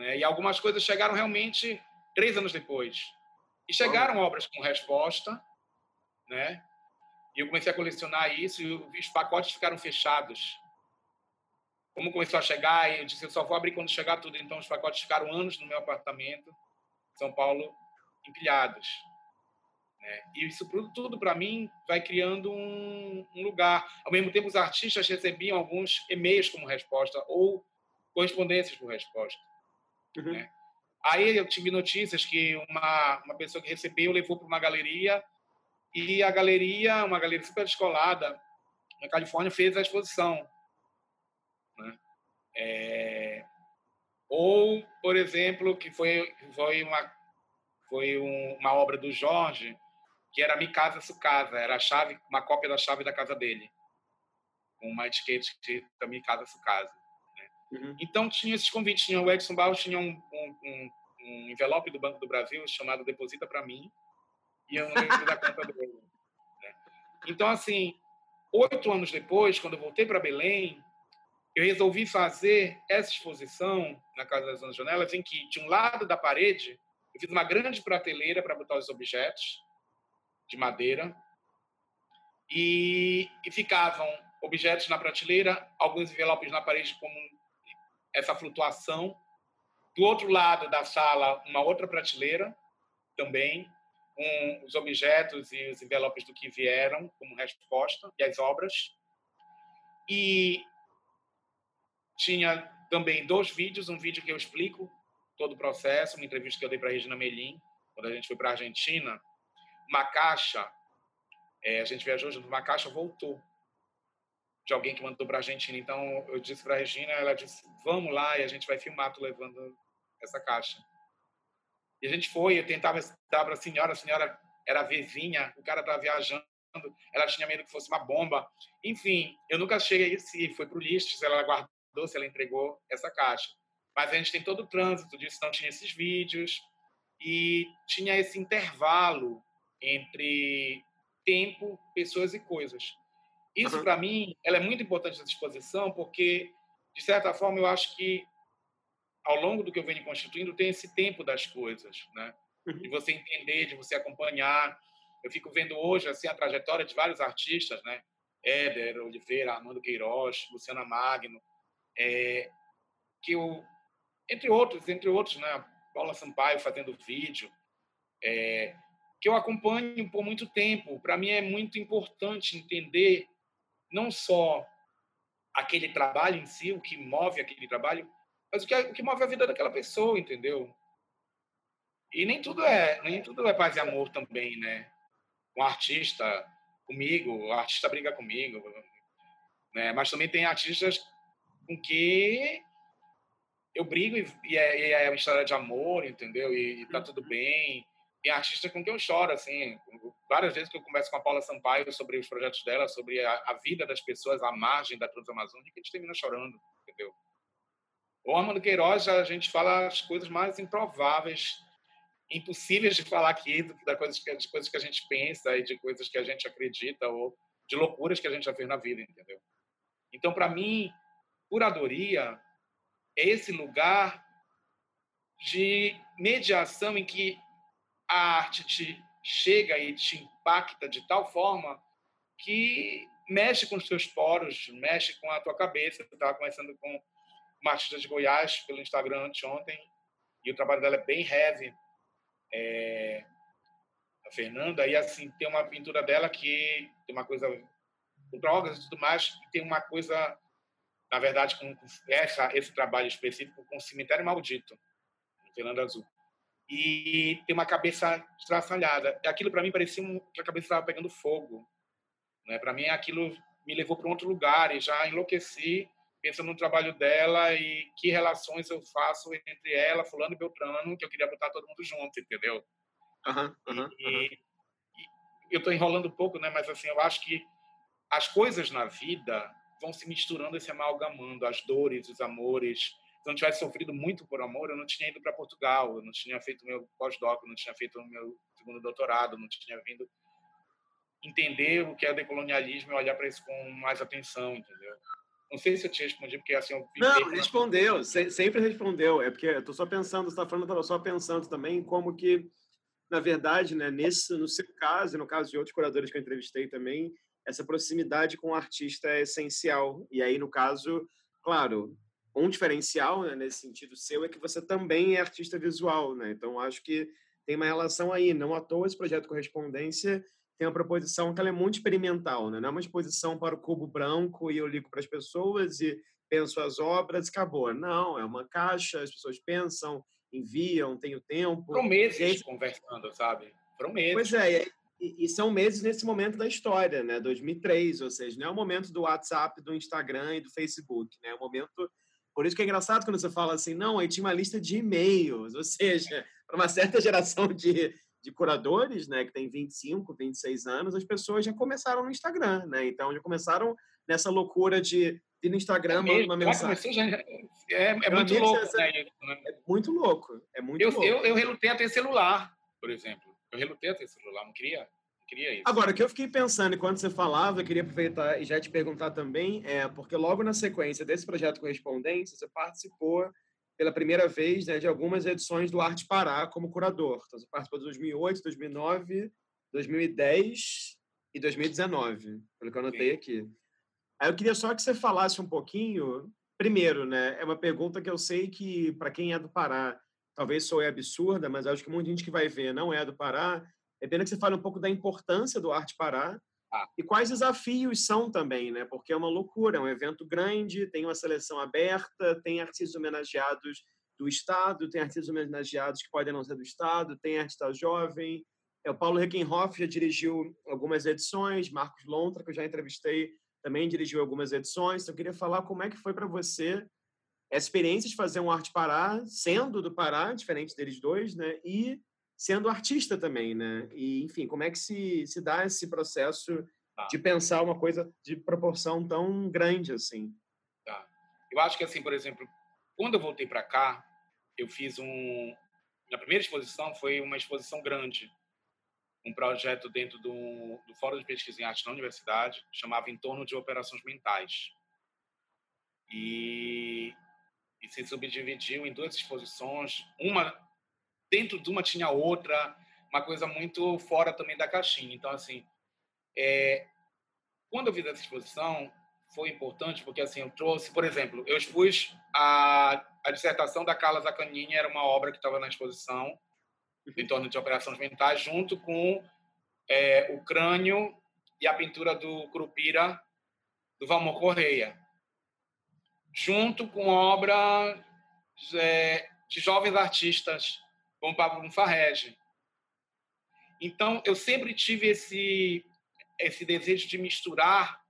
Né? E algumas coisas chegaram realmente três anos depois. E chegaram oh. obras com resposta, né? E eu comecei a colecionar isso e os pacotes ficaram fechados. Como começou a chegar, eu disse, eu só vou abrir quando chegar tudo. Então, os pacotes ficaram anos no meu apartamento, São Paulo, empilhados. Né? E isso tudo, para mim, vai criando um, um, lugar. Ao mesmo tempo, os artistas recebiam alguns e-mails como resposta ou correspondências por resposta. Uhum. Né? Aí eu tive notícias que uma, uma pessoa que recebeu levou para uma galeria e a galeria, uma galeria super descolada, na Califórnia, fez a exposição. Né? É... Ou, por exemplo, que foi, foi, uma, foi um, uma obra do Jorge, que era Mi Casa Su Casa, era chave, uma cópia da chave da casa dele, com uma etiqueta que Mi Casa Su Casa. Uhum. Então tinha esses convites, tinha o Edson Barros tinha um, um, um, envelope do Banco do Brasil chamado Deposita para mim e eu não lembro da conta dele. Né? Então assim, oito anos depois, quando eu voltei para Belém, eu resolvi fazer essa exposição na Casa das Janelas, em que de um lado da parede eu fiz uma grande prateleira para botar os objetos de madeira e, e ficavam objetos na prateleira, alguns envelopes na parede como essa flutuação. Do outro lado da sala, uma outra prateleira também, com os objetos e os envelopes do que vieram como resposta e as obras. E tinha também dois vídeos, um vídeo que eu explico todo o processo, uma entrevista que eu dei para Regina Melim, quando a gente foi para a Argentina, uma caixa, é, a gente viajou junto, uma caixa voltou de alguém que mandou para a Argentina. Então, eu disse para a Regina, ela disse, vamos lá e a gente vai filmar tu levando essa caixa. E a gente foi, eu tentava dar para a senhora, a senhora era vizinha, o cara estava viajando, ela tinha medo que fosse uma bomba. Enfim, eu nunca cheguei se foi para o lixo, se ela guardou, se ela entregou essa caixa. Mas a gente tem todo o trânsito disso, não tinha esses vídeos e tinha esse intervalo entre tempo, pessoas e coisas. Isso, uhum. para mim, ela é muito importante essa exposição, porque, de certa forma, eu acho que ao longo do que eu venho constituindo, tem esse tempo das coisas, né? De uhum. você entender, de você acompanhar. Eu fico vendo hoje assim a trajetória de vários artistas, né? Éder Oliveira, Armando Queiroz, Luciana Magno, é, que eu, entre outros, entre outros, né? Paula Sampaio fazendo vídeo, é, que eu acompanho por muito tempo. Para mim é muito importante entender não só aquele trabalho em si, o que move aquele trabalho, mas o que, o que move a vida daquela pessoa, entendeu? E nem tudo é, nem tudo é paz e amor também, né? Um artista comigo, o artista briga comigo, né? Mas também tem artistas com que eu brigo e, e, é, e é, uma história de amor, entendeu? E, e tá tudo bem. Tem artista com quem eu choro, assim. Várias vezes que eu converso com a Paula Sampaio sobre os projetos dela, sobre a, a vida das pessoas à margem da Transamazônica, a gente termina chorando, entendeu? O Armando Queiroz, a gente fala as coisas mais improváveis, impossíveis de falar aqui, da coisas que, de coisas que a gente pensa e de coisas que a gente acredita ou de loucuras que a gente já fez na vida, entendeu? Então, para mim, curadoria é esse lugar de mediação em que a arte te chega e te impacta de tal forma que mexe com os seus poros, mexe com a tua cabeça. Eu estava conversando com uma artista de Goiás pelo Instagram anteontem, e o trabalho dela é bem heavy. É, a Fernanda, e assim, tem uma pintura dela que tem uma coisa com drogas e tudo mais, e tem uma coisa, na verdade, com essa, esse trabalho específico com o Cemitério Maldito, no Fernando Azul. E tem uma cabeça estraçalhada. Aquilo para mim parecia um, que a cabeça estava pegando fogo. Né? Para mim, aquilo me levou para um outro lugar e já enlouqueci pensando no trabalho dela e que relações eu faço entre ela, fulano e Beltrano, que eu queria botar todo mundo junto, entendeu? Uhum, uhum, e, uhum. e, eu estou enrolando um pouco, né? Mas assim, eu acho que as coisas na vida vão se misturando e se amalgamando, as dores, os amores. Se eu não tivesse sofrido muito por amor, eu não tinha ido para Portugal, eu não tinha feito meu pós-doc, eu não tinha feito o meu segundo doutorado, não tinha vindo entender o que é decolonialismo e olhar para isso com mais atenção, entendeu? Não sei se eu te respondi, porque assim eu Não, respondeu, sempre respondeu. É porque eu tô só pensando, você está falando, eu estava só pensando também como que, na verdade, né, nesse, no seu caso, e no caso de outros curadores que eu entrevistei também, essa proximidade com o artista é essencial. E aí, no caso, claro, um diferencial né, nesse sentido seu é que você também é artista visual, né? Então, acho que tem uma relação aí. Não à toa esse projeto Correspondência tem uma proposição que ela é muito experimental, né? não é uma exposição para o cubo branco e eu ligo para as pessoas e penso as obras e acabou. Não, é uma caixa, as pessoas pensam, enviam, tem o tempo. Foram meses aí... conversando, sabe? Foram meses. Pois é, e, e, são meses nesse momento da história, né? 2003, ou seja, não é o momento do WhatsApp, do Instagram e do Facebook, né? É o momento... Por isso que é engraçado quando você fala assim, não, aí tinha uma lista de e-mails, ou seja, para uma certa geração de, de curadores, né, que tem 25, 26 anos, as pessoas já começaram no Instagram, né? Então já começaram nessa loucura de ir no Instagram é uma mensagem. Já, é, é muito louco, essa, né? É muito louco, é muito eu, louco. Eu, eu relutei a ter celular, por exemplo. Eu relutei a ter celular, não queria, queria isso. Agora, o que eu fiquei pensando enquanto você falava, eu queria aproveitar e já te perguntar também, é porque logo na sequência desse projeto Correspondência, você participou pela primeira vez né, de algumas edições do Arte Pará como curador. Então, você participou de 2008, 2009, 2010 e 2019, pelo que eu anotei aqui. Aí eu queria só que você falasse um pouquinho. Primeiro, né, é uma pergunta que eu sei que, para quem é do Pará, talvez soe absurda, mas acho que muita gente que vai ver não é do Pará. É pena que você fale um pouco da importância do Arte Pará ah. e quais desafios são também, né? Porque é uma loucura, é um evento grande, tem uma seleção aberta, tem artistas homenageados do Estado, tem artistas homenageados que podem não ser do Estado, tem artista jovem. É, o Paulo Reckenhoff já dirigiu algumas edições, Marcos Lontra, que eu já entrevistei, também dirigiu algumas edições. Então, eu queria falar como é que foi para você a experiência de fazer um Arte Pará, sendo do Pará, diferente deles dois, né? E sendo artista também, né? E, enfim, como é que se, se dá esse processo tá. de pensar uma coisa de proporção tão grande assim? Tá. Eu acho que, assim, por exemplo, quando eu voltei para cá, eu fiz um... A primeira exposição foi uma exposição grande, um projeto dentro do, do Fórum de Pesquisa em Arte na Universidade, chamava Em Torno de Operações Mentais. E, e se subdividiu em duas exposições, uma dentro de uma tinha outra, uma coisa muito fora também da caixinha. Então, assim, é, quando eu fiz essa exposição, foi importante porque, assim, eu trouxe, por exemplo, eu expus a, a dissertação da Carla Zaccanini, era uma obra que estava na exposição, em torno de operações mentais, junto com é, o crânio e a pintura do Curupira, do Valmor Correia, junto com obra é, de jovens artistas como Pablo Mufarrege. Então, eu sempre tive esse, esse desejo de misturar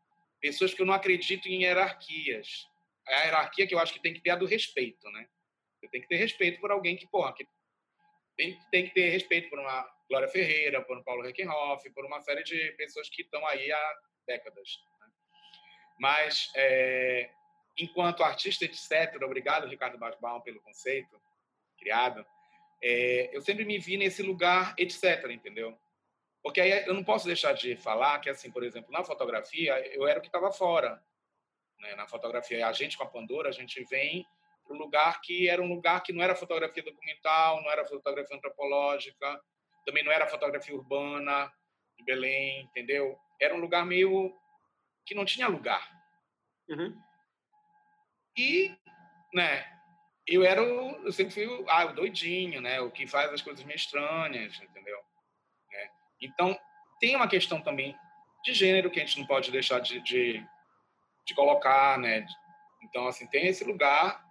pessoas que eu não acredito em hierarquias. A hierarquia que eu acho que tem que ter a do respeito, né? Você tem que ter respeito por alguém que, porra, que tem, tem que ter respeito por uma Glória Ferreira, por um Paulo Reckenhoff, por uma série de pessoas que estão aí há décadas. Né? Mas, é, enquanto artista, etc., obrigado, Ricardo Basbaum, pelo conceito criado, é, eu sempre me vi nesse lugar, etc., entendeu? Porque aí eu não posso deixar de falar que, assim, por exemplo, na fotografia, eu era o que estava fora. Né? Na fotografia, a gente com a Pandora, a gente vem para um lugar que era um lugar que não era fotografia documental, não era fotografia antropológica, também não era fotografia urbana de Belém, entendeu? Era um lugar meio que não tinha lugar. Uhum. E, né, eu era eu sempre fui o, ah, o doidinho, né? O que faz as coisas meio estranhas, entendeu? É. Então, tem uma questão também de gênero que a gente não pode deixar de, de, de colocar, né? Então, assim, tem esse lugar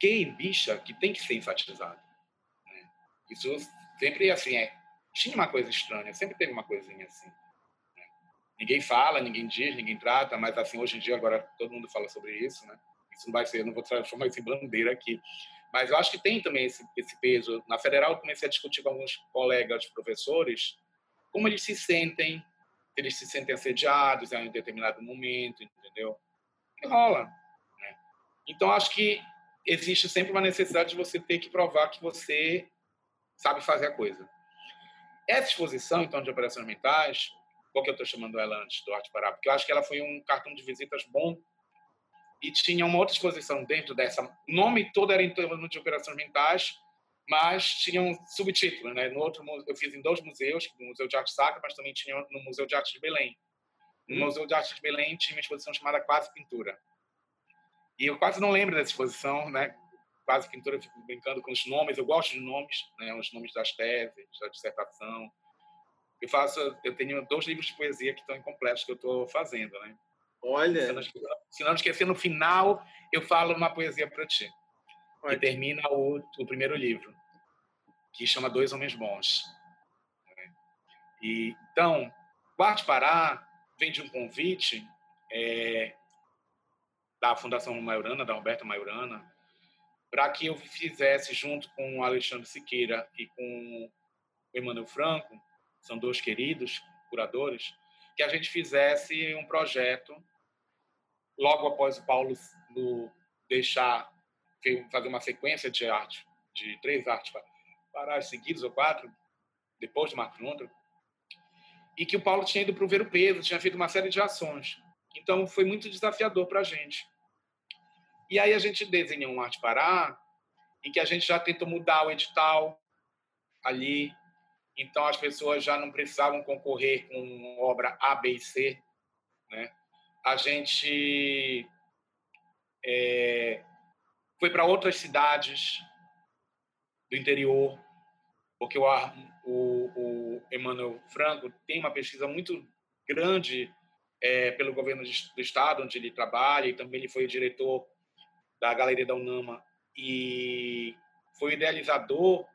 gay, bicha, que tem que ser enfatizado. Né? Isso sempre, assim, é, tinha uma coisa estranha, sempre teve uma coisinha assim. Né? Ninguém fala, ninguém diz, ninguém trata, mas, assim, hoje em dia, agora todo mundo fala sobre isso, né? Isso não vai ser, não vou transformar isso em bandeira aqui. Mas eu acho que tem também esse, esse peso. Na federal, eu comecei a discutir com alguns colegas professores como eles se sentem, se eles se sentem assediados em um determinado momento, entendeu? E rola. Né? Então, acho que existe sempre uma necessidade de você ter que provar que você sabe fazer a coisa. Essa exposição, então, de operações mentais, qual que eu estou chamando ela antes do Arte Pará? Porque eu acho que ela foi um cartão de visitas bom e tinha uma outra exposição dentro dessa. O nome todo era em torno de operações mentais, mas tinha um subtítulo, né? No outro eu fiz em dois museus, no Museu de Arte Sacra, mas também tinha no Museu de Arte de Belém. No hum. Museu de Arte de Belém tinha uma exposição chamada Quase Pintura. E eu quase não lembro dessa exposição, né? Quase Pintura, eu fico brincando com os nomes, eu gosto de nomes, né? Os nomes das teses, da dissertação. Eu faço, eu tenho dois livros de poesia que estão incompletos que eu estou fazendo, né? Olha. Se não, se esquecer, no final eu falo uma poesia para ti. Olha. E termina o, o primeiro livro, que chama Dois Homens Bons. E, então, o Arte Pará vem de um convite é, da Fundação Maiorana, da Roberta Maiorana, para que eu fizesse, junto com o Alexandre Siqueira e com o Emmanuel Franco, são dois queridos curadores, que a gente fizesse um projeto logo após o Paulo deixar fazer uma sequência de arte, de três artes paradas seguidas ou quatro, depois de Marco Londra, e que o Paulo tinha ido para o Ver o Peso, tinha feito uma série de ações. Então, foi muito desafiador para a gente. E aí a gente desenhou um Arte Pará, em que a gente já tentou mudar o edital ali. Então, as pessoas já não precisavam concorrer com obra A, B e C, né? A gente é, foi para outras cidades do interior, porque o, o, o, Emmanuel Franco tem uma pesquisa muito grande é, pelo governo do estado onde ele trabalha e também ele foi diretor da Galeria da Unama e foi idealizador,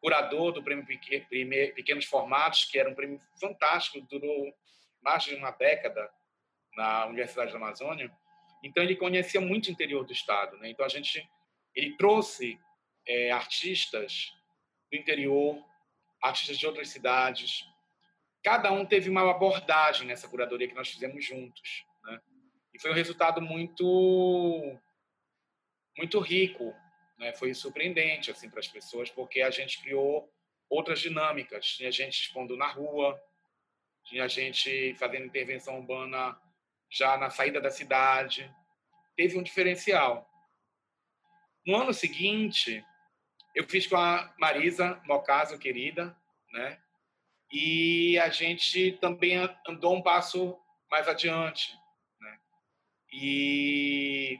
curador do prêmio Pequenos Formatos, que era um prêmio fantástico, durou mais de uma década na Universidade da Amazônia. Então ele conhecia muito o interior do estado, né? Então a gente ele trouxe é, artistas do interior, artistas de outras cidades. Cada um teve uma abordagem nessa curadoria que nós fizemos juntos, né? E foi um resultado muito muito rico, né? Foi surpreendente assim para as pessoas porque a gente criou outras dinâmicas. Tinha gente expondo na rua, tinha gente fazendo intervenção urbana já na saída da cidade. Teve um diferencial. No ano seguinte, eu fiz com a Marisa Mocaso, querida, né? E a gente também andou um passo mais adiante, né? E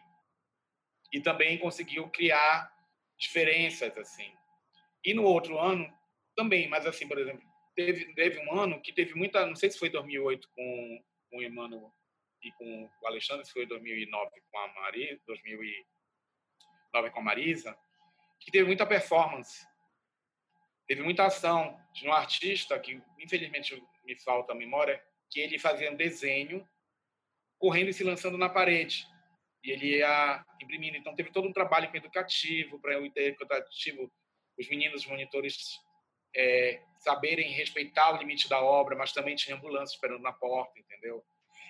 e também conseguiu criar diferenças assim. E no outro ano também, mas assim, por exemplo, teve teve um ano que teve muita, não sei se foi 2008 com com o Emmanuel e com o Alexandre, foi 2009 com a Maria, 2009 com a Marisa, que teve muita performance, teve muita ação de um artista que, infelizmente, me falta a memória, que ele fazia um desenho correndo e se lançando na parede. E ele ia imprimindo. Então, teve todo um trabalho educativo, para o educativo, os meninos os monitores é, saberem respeitar o limite da obra, mas também tinha ambulância esperando na porta, entendeu?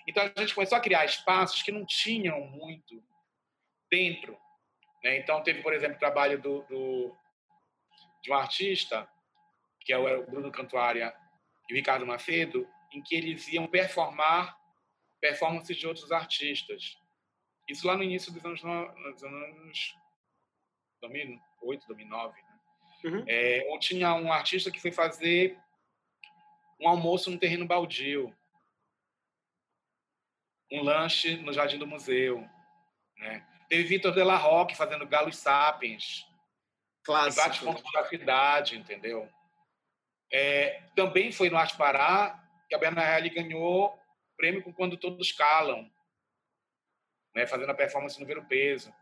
Então, a gente começou a criar espaços que não tinham muito dentro né? Então, teve, por exemplo, o trabalho do, do, de um artista, que é o Bruno Cantuária e o Ricardo Macedo, em que eles iam performar performances de outros artistas. Isso lá no início dos anos, dos anos 2008, 2009. Né? Uhum. É, ou tinha um artista que foi fazer um almoço no terreno baldio, um lanche no jardim do museu, né? Teve Vitor de la Roque fazendo Galos Sapiens. Clássico. Vários pontos da cidade, entendeu? É, também foi no Arte Pará que a Bernardelli ganhou prêmio com Quando Todos Calam, né, fazendo a performance no Ver o Peso.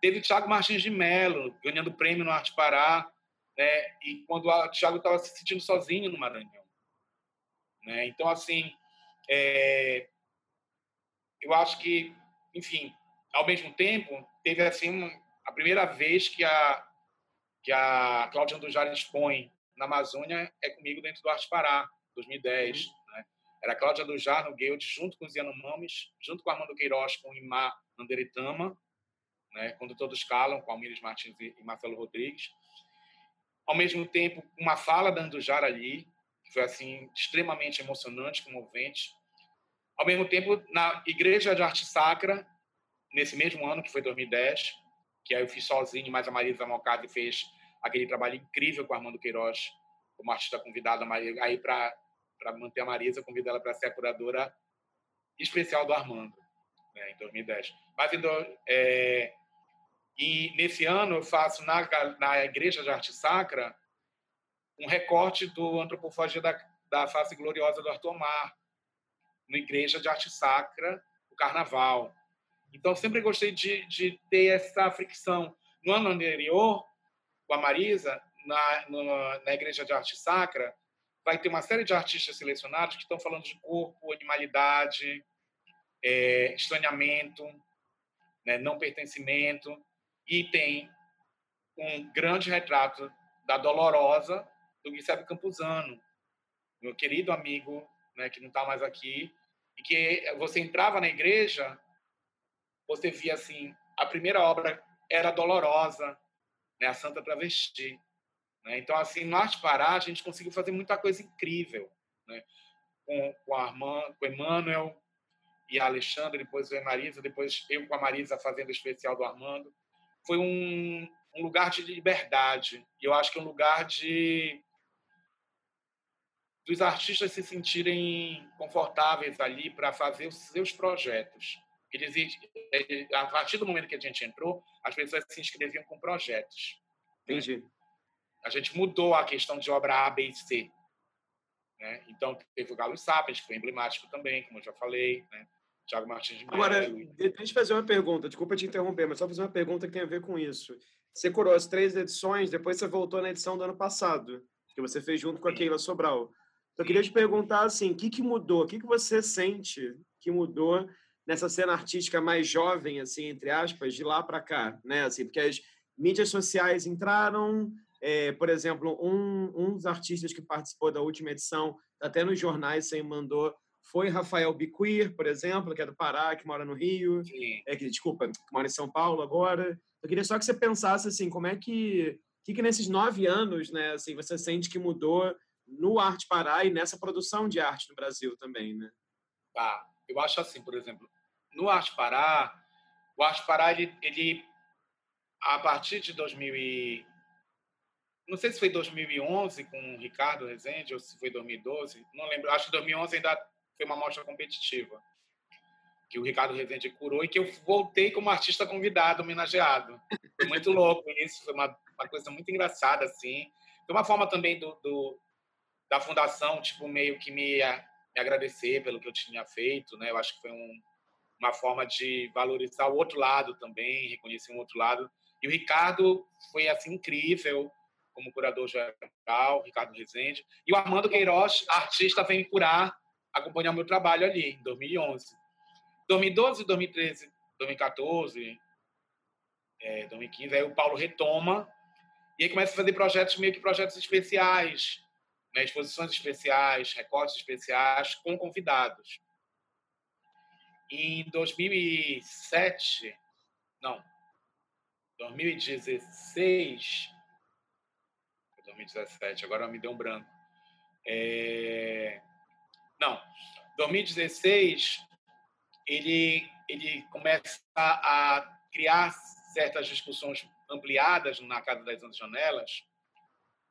Teve Thiago Martins de Mello ganhando prêmio no Arte Pará, né, e quando o Thiago estava se sentindo sozinho no Maranhão. Né? Então, assim, é, eu acho que, enfim, ao mesmo tempo, teve assim a primeira vez que a que a Cláudia Andujar expõe na Amazônia é comigo dentro do Arte Pará, 2010. Uhum. Né? Era a Cláudia Andujar no Guild, junto com os Yanomamis, junto com Armando Queiroz, com o Imá Anderitama, né? quando todos calam, com Almires Martins e Marcelo Rodrigues. Ao mesmo tempo, uma fala da Andujar ali, que foi assim extremamente emocionante, comovente. Ao mesmo tempo, na Igreja de Arte Sacra, nesse mesmo ano, que foi 2010, que aí eu fiz sozinho, mas a Marisa Mocado fez aquele trabalho incrível com Armando Queiroz, como artista convidada. Aí, para manter a Marisa, convidei ela para ser a curadora especial do Armando, né, em 2010. Mas, então, é, e nesse ano eu faço na, na Igreja de Arte Sacra um recorte do Antropofagia da, da Face Gloriosa do Arthur Mar, na Igreja de Arte Sacra, o Carnaval. Então, sempre gostei de, de ter essa fricção. No ano anterior, com a Marisa, na, na, na Igreja de Arte Sacra, vai ter uma série de artistas selecionados que estão falando de corpo, animalidade, é, estranhamento, né, não pertencimento, e tem um grande retrato da Dolorosa do Guilherme Campuzano, meu querido amigo, né, que não está mais aqui, e que você entrava na igreja você via assim, a primeira obra era dolorosa, né, a Santa Travesti. Né? Então, assim, Arte Pará, a gente conseguiu fazer muita coisa incrível, né? com, com, a Armand, com o Emmanuel e a Alexandre, depois a Marisa, depois eu com a Marisa fazendo o especial do Armando. Foi um, um lugar de liberdade, e eu acho que é um lugar de dos artistas se sentirem confortáveis ali para fazer os seus projetos. Eles, é, a partir do momento que a gente entrou, as pessoas se inscreviam com projetos. Entendi. A gente mudou a questão de obra A, B e C. Né? Então, teve o Galo Sapiens, que foi emblemático também, como eu já falei, né? Tiago Martins de. Agora, deixa eu fazer uma pergunta, desculpa te interromper, mas só fazer uma pergunta que tem a ver com isso. Você curou as três edições, depois você voltou na edição do ano passado, que você fez junto com a Keila Sobral. Eu queria te perguntar, assim, o que, que mudou? O que, que você sente que mudou nessa cena artística mais jovem, assim, entre aspas, de lá para cá, né? Assim, porque as mídias sociais entraram, é, por exemplo, um, um dos artistas que participou da última edição, até nos jornais você mandou, foi Rafael Biquir, por exemplo, que é do Pará, que mora no Rio, é, que, desculpa, que mora em São Paulo agora. Eu queria só que você pensasse assim, como é que, que, que nesses nove anos, né, assim, você sente que mudou no Arte Pará e nessa produção de arte no Brasil também, né? Tá, eu acho assim, por exemplo, no Arte Pará, o Arte Pará, ele, ele a partir de 2000 e, não sei se foi 2011 com o Ricardo Rezende ou se foi 2012, não lembro, acho que 2011 ainda foi uma mostra competitiva que o Ricardo Rezende curou e que eu voltei como artista convidado, homenageado. Foi muito louco isso, foi uma, uma coisa muito engraçada, assim. Foi uma forma também do, do da fundação, tipo, meio que me, me, agradecer pelo que eu tinha feito, né? Eu acho que foi um, uma forma de valorizar o outro lado também, reconhecer um outro lado. E o Ricardo foi, assim, incrível como curador geral, Ricardo Rezende. E o Armando Queiroz, artista, vem curar, acompanhar o meu trabalho ali, em 2011. 2012, 2013, 2014, é, 2015, aí o Paulo retoma e aí começa a fazer projetos, meio que projetos especiais, né, exposições especiais, recortes especiais com convidados. Em 2007, não, 2016, 2017, agora me deu um branco. É, não, 2016 ele, ele começa a criar certas discussões ampliadas na Casa das Janelas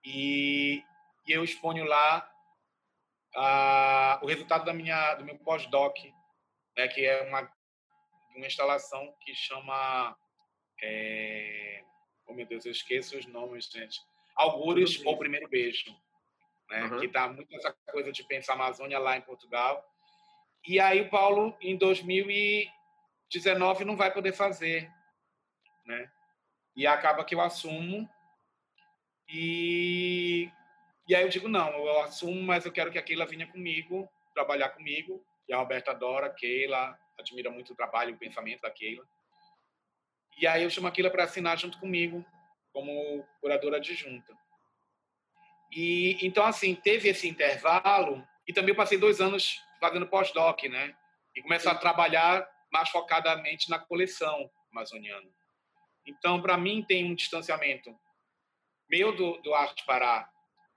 e, e eu exponho lá o resultado da minha, do meu pós-doc, né, que é uma, uma instalação que chama... É, oh, meu Deus, eu esqueço os nomes, gente. Algures ou Primeiro Beijo. Né, uhum. Que está muito essa coisa de pensar Amazônia lá em Portugal e aí o Paulo, em 2019, não vai poder fazer. Né? E acaba que eu assumo. E, e aí eu digo, não, eu assumo, mas eu quero que a Keila venha comigo, trabalhar comigo. E a Roberta adora a Keila, admira muito o trabalho e o pensamento da Keila. E aí eu chamo a Keila para assinar junto comigo, como curadora adjunta. E então, assim, teve esse intervalo, e também eu passei dois anos fazendo pós-doc, né? E começar a trabalhar mais focadamente na coleção amazoniana. Então, para mim, tem um distanciamento meu do, do Arte Pará,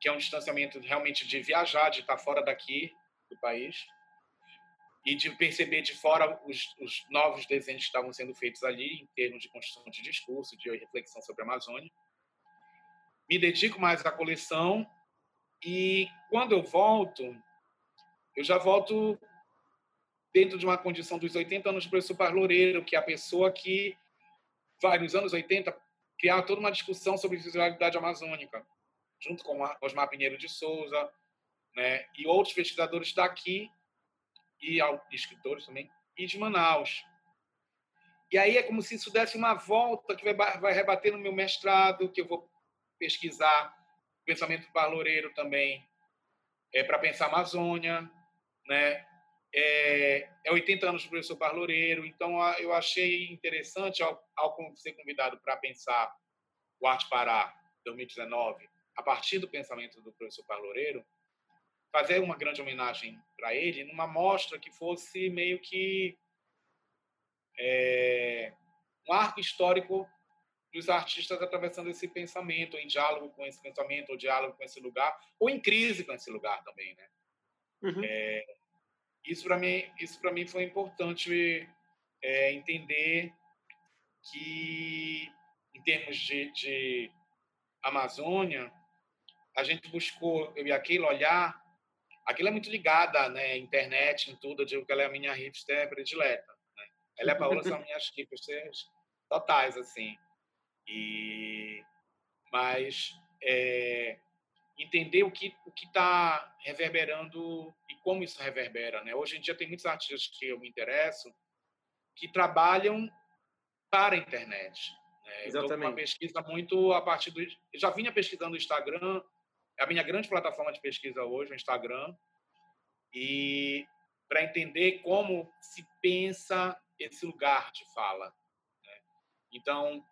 que é um distanciamento realmente de viajar, de estar fora daqui do país e de perceber de fora os, os novos desenhos que estavam sendo feitos ali em termos de construção de discurso, de reflexão sobre a Amazônia. Me dedico mais à coleção e quando eu volto, eu já volto dentro de uma condição dos 80 anos do professor Parloureiro, que é a pessoa que vai, nos anos 80, criar toda uma discussão sobre visualidade amazônica, junto com Osmar Pinheiro de Souza, né, e outros pesquisadores daqui, e escritores também, e de Manaus. E aí é como se isso desse uma volta que vai, vai rebater no meu mestrado, que eu vou pesquisar pensamento parloureiro também, é, para pensar a Amazônia, né? É, é 80 anos do professor Barloureiro, então eu achei interessante, ao, ao ser convidado para pensar o Arte Pará 2019, a partir do pensamento do professor Barloureiro, fazer uma grande homenagem para ele numa mostra que fosse meio que é, um arco histórico dos artistas atravessando esse pensamento, em diálogo com esse pensamento, ou diálogo com esse lugar, ou em crise com esse lugar também, né? Uhum. É, isso para mim, isso para mim foi importante é, entender que em termos de, de Amazônia, a gente buscou eu e aquilo olhar, aquilo é muito ligada, né, internet, em tudo. Eu digo que ela é a minha hipster predileta. Né? Ela e a Paola são minhas hipsters totais, assim. E mas é, entender o que o que está reverberando e como isso reverbera, né? Hoje em dia tem muitos artistas que eu me interesso que trabalham para a internet. Né? Exatamente. Uma pesquisa muito a partir do. Eu já vinha pesquisando o Instagram, a minha grande plataforma de pesquisa hoje, o Instagram, e para entender como se pensa esse lugar de fala. Né? Então,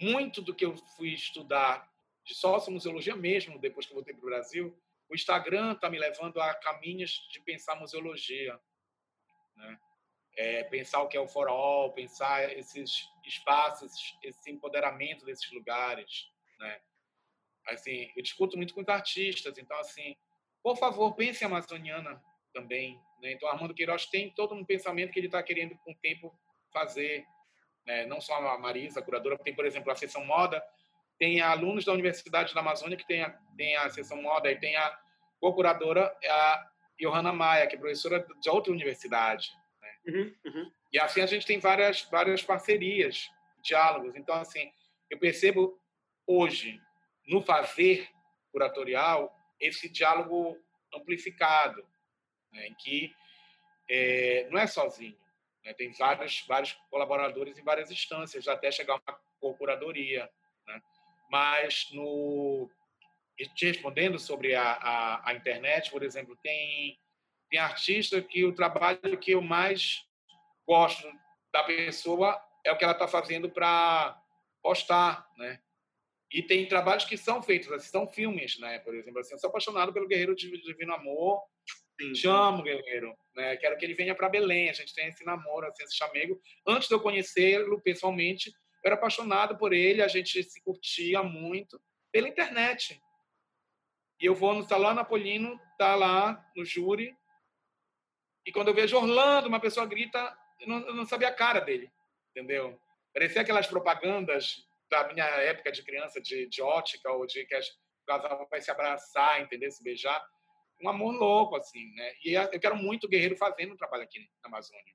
muito do que eu fui estudar de sociomuseologia mesmo, depois que eu voltei para o Brasil, o Instagram está me levando a caminhos de pensar museologia. Né? É, pensar o que é o for all, pensar esses espaços, esse empoderamento desses lugares, né? Assim, eu discuto muito com os artistas, então assim, por favor, pense em amazoniana também, né? Então Armando Queiroz tem todo um pensamento que ele está querendo com o tempo fazer, né? Não só a Marisa, a curadora, tem por exemplo a seção moda, tem alunos da Universidade da Amazônia que tem a, tem a seção moda e tem a co-curadora a Johanna Maia, que é professora de outra universidade. Né? Uhum, uhum. E assim a gente tem várias, várias parcerias, diálogos. Então, assim, eu percebo hoje, no fazer curatorial, esse diálogo amplificado, né? em que é, não é sozinho. Né? Tem vários, vários colaboradores em várias instâncias, até chegar a uma co-curadoria. Né? Mas, no, te respondendo sobre a, a, a, internet, por exemplo, tem, tem artista que o trabalho que eu mais gosto da pessoa é o que ela está fazendo para postar, né? E tem trabalhos que são feitos, assim, são filmes, né? Por exemplo, assim, eu sou apaixonado pelo Guerreiro de Divino Amor, Sim. te amo, Guerreiro, né? Quero que ele venha para Belém, a gente tem esse namoro, assim, esse chamego. Antes de eu conhecê-lo pessoalmente, eu era apaixonado por ele, a gente se curtia muito pela internet. E eu vou no Salão Napolino, tá lá no júri, e quando eu vejo Orlando, uma pessoa grita, eu não, eu não sabia a cara dele, entendeu? Parecia aquelas propagandas da minha época de criança, de, de ótica, ou de que o casal vai se abraçar, entender, se beijar. Um amor louco, assim, né? E eu quero muito o Guerreiro fazendo um trabalho aqui na Amazônia.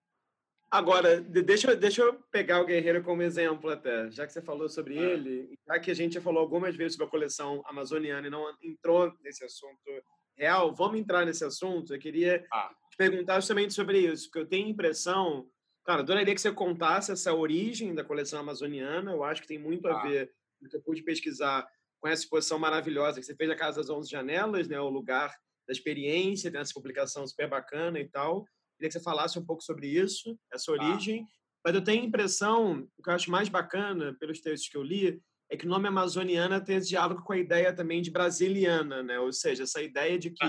Agora, deixa, deixa eu pegar o Guerreiro como exemplo até, já que você falou sobre é. ele, já que a gente já falou algumas vezes sobre a coleção amazoniana e não entrou nesse assunto real, vamos entrar nesse assunto. Eu queria ah. te perguntar justamente sobre isso, porque eu tenho a impressão Cara, adoraria que você contasse essa origem da coleção amazoniana. Eu acho que tem muito a ah. ver com o que eu pude pesquisar com essa exposição maravilhosa que você fez a Casa das Onze Janelas, né? O lugar da experiência, tem essa publicação super bacana e tal. Queria que você falasse um pouco sobre isso, essa origem. Ah. Mas eu tenho a impressão, o que eu acho mais bacana pelos textos que eu li, é que o nome amazoniana tem esse diálogo com a ideia também de brasiliana, né? Ou seja, essa ideia de que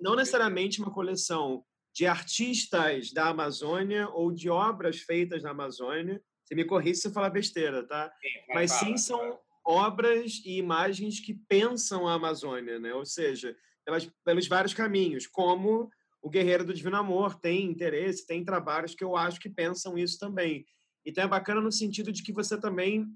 não necessariamente uma coleção de artistas da Amazônia ou de obras feitas na Amazônia. Você me corrige se eu falar besteira, tá? Sim, Mas fala, sim são obras e imagens que pensam a Amazônia, né? Ou seja, pelas, pelos vários caminhos, como o Guerreiro do Divino Amor tem interesse, tem trabalhos que eu acho que pensam isso também. Então é bacana no sentido de que você também,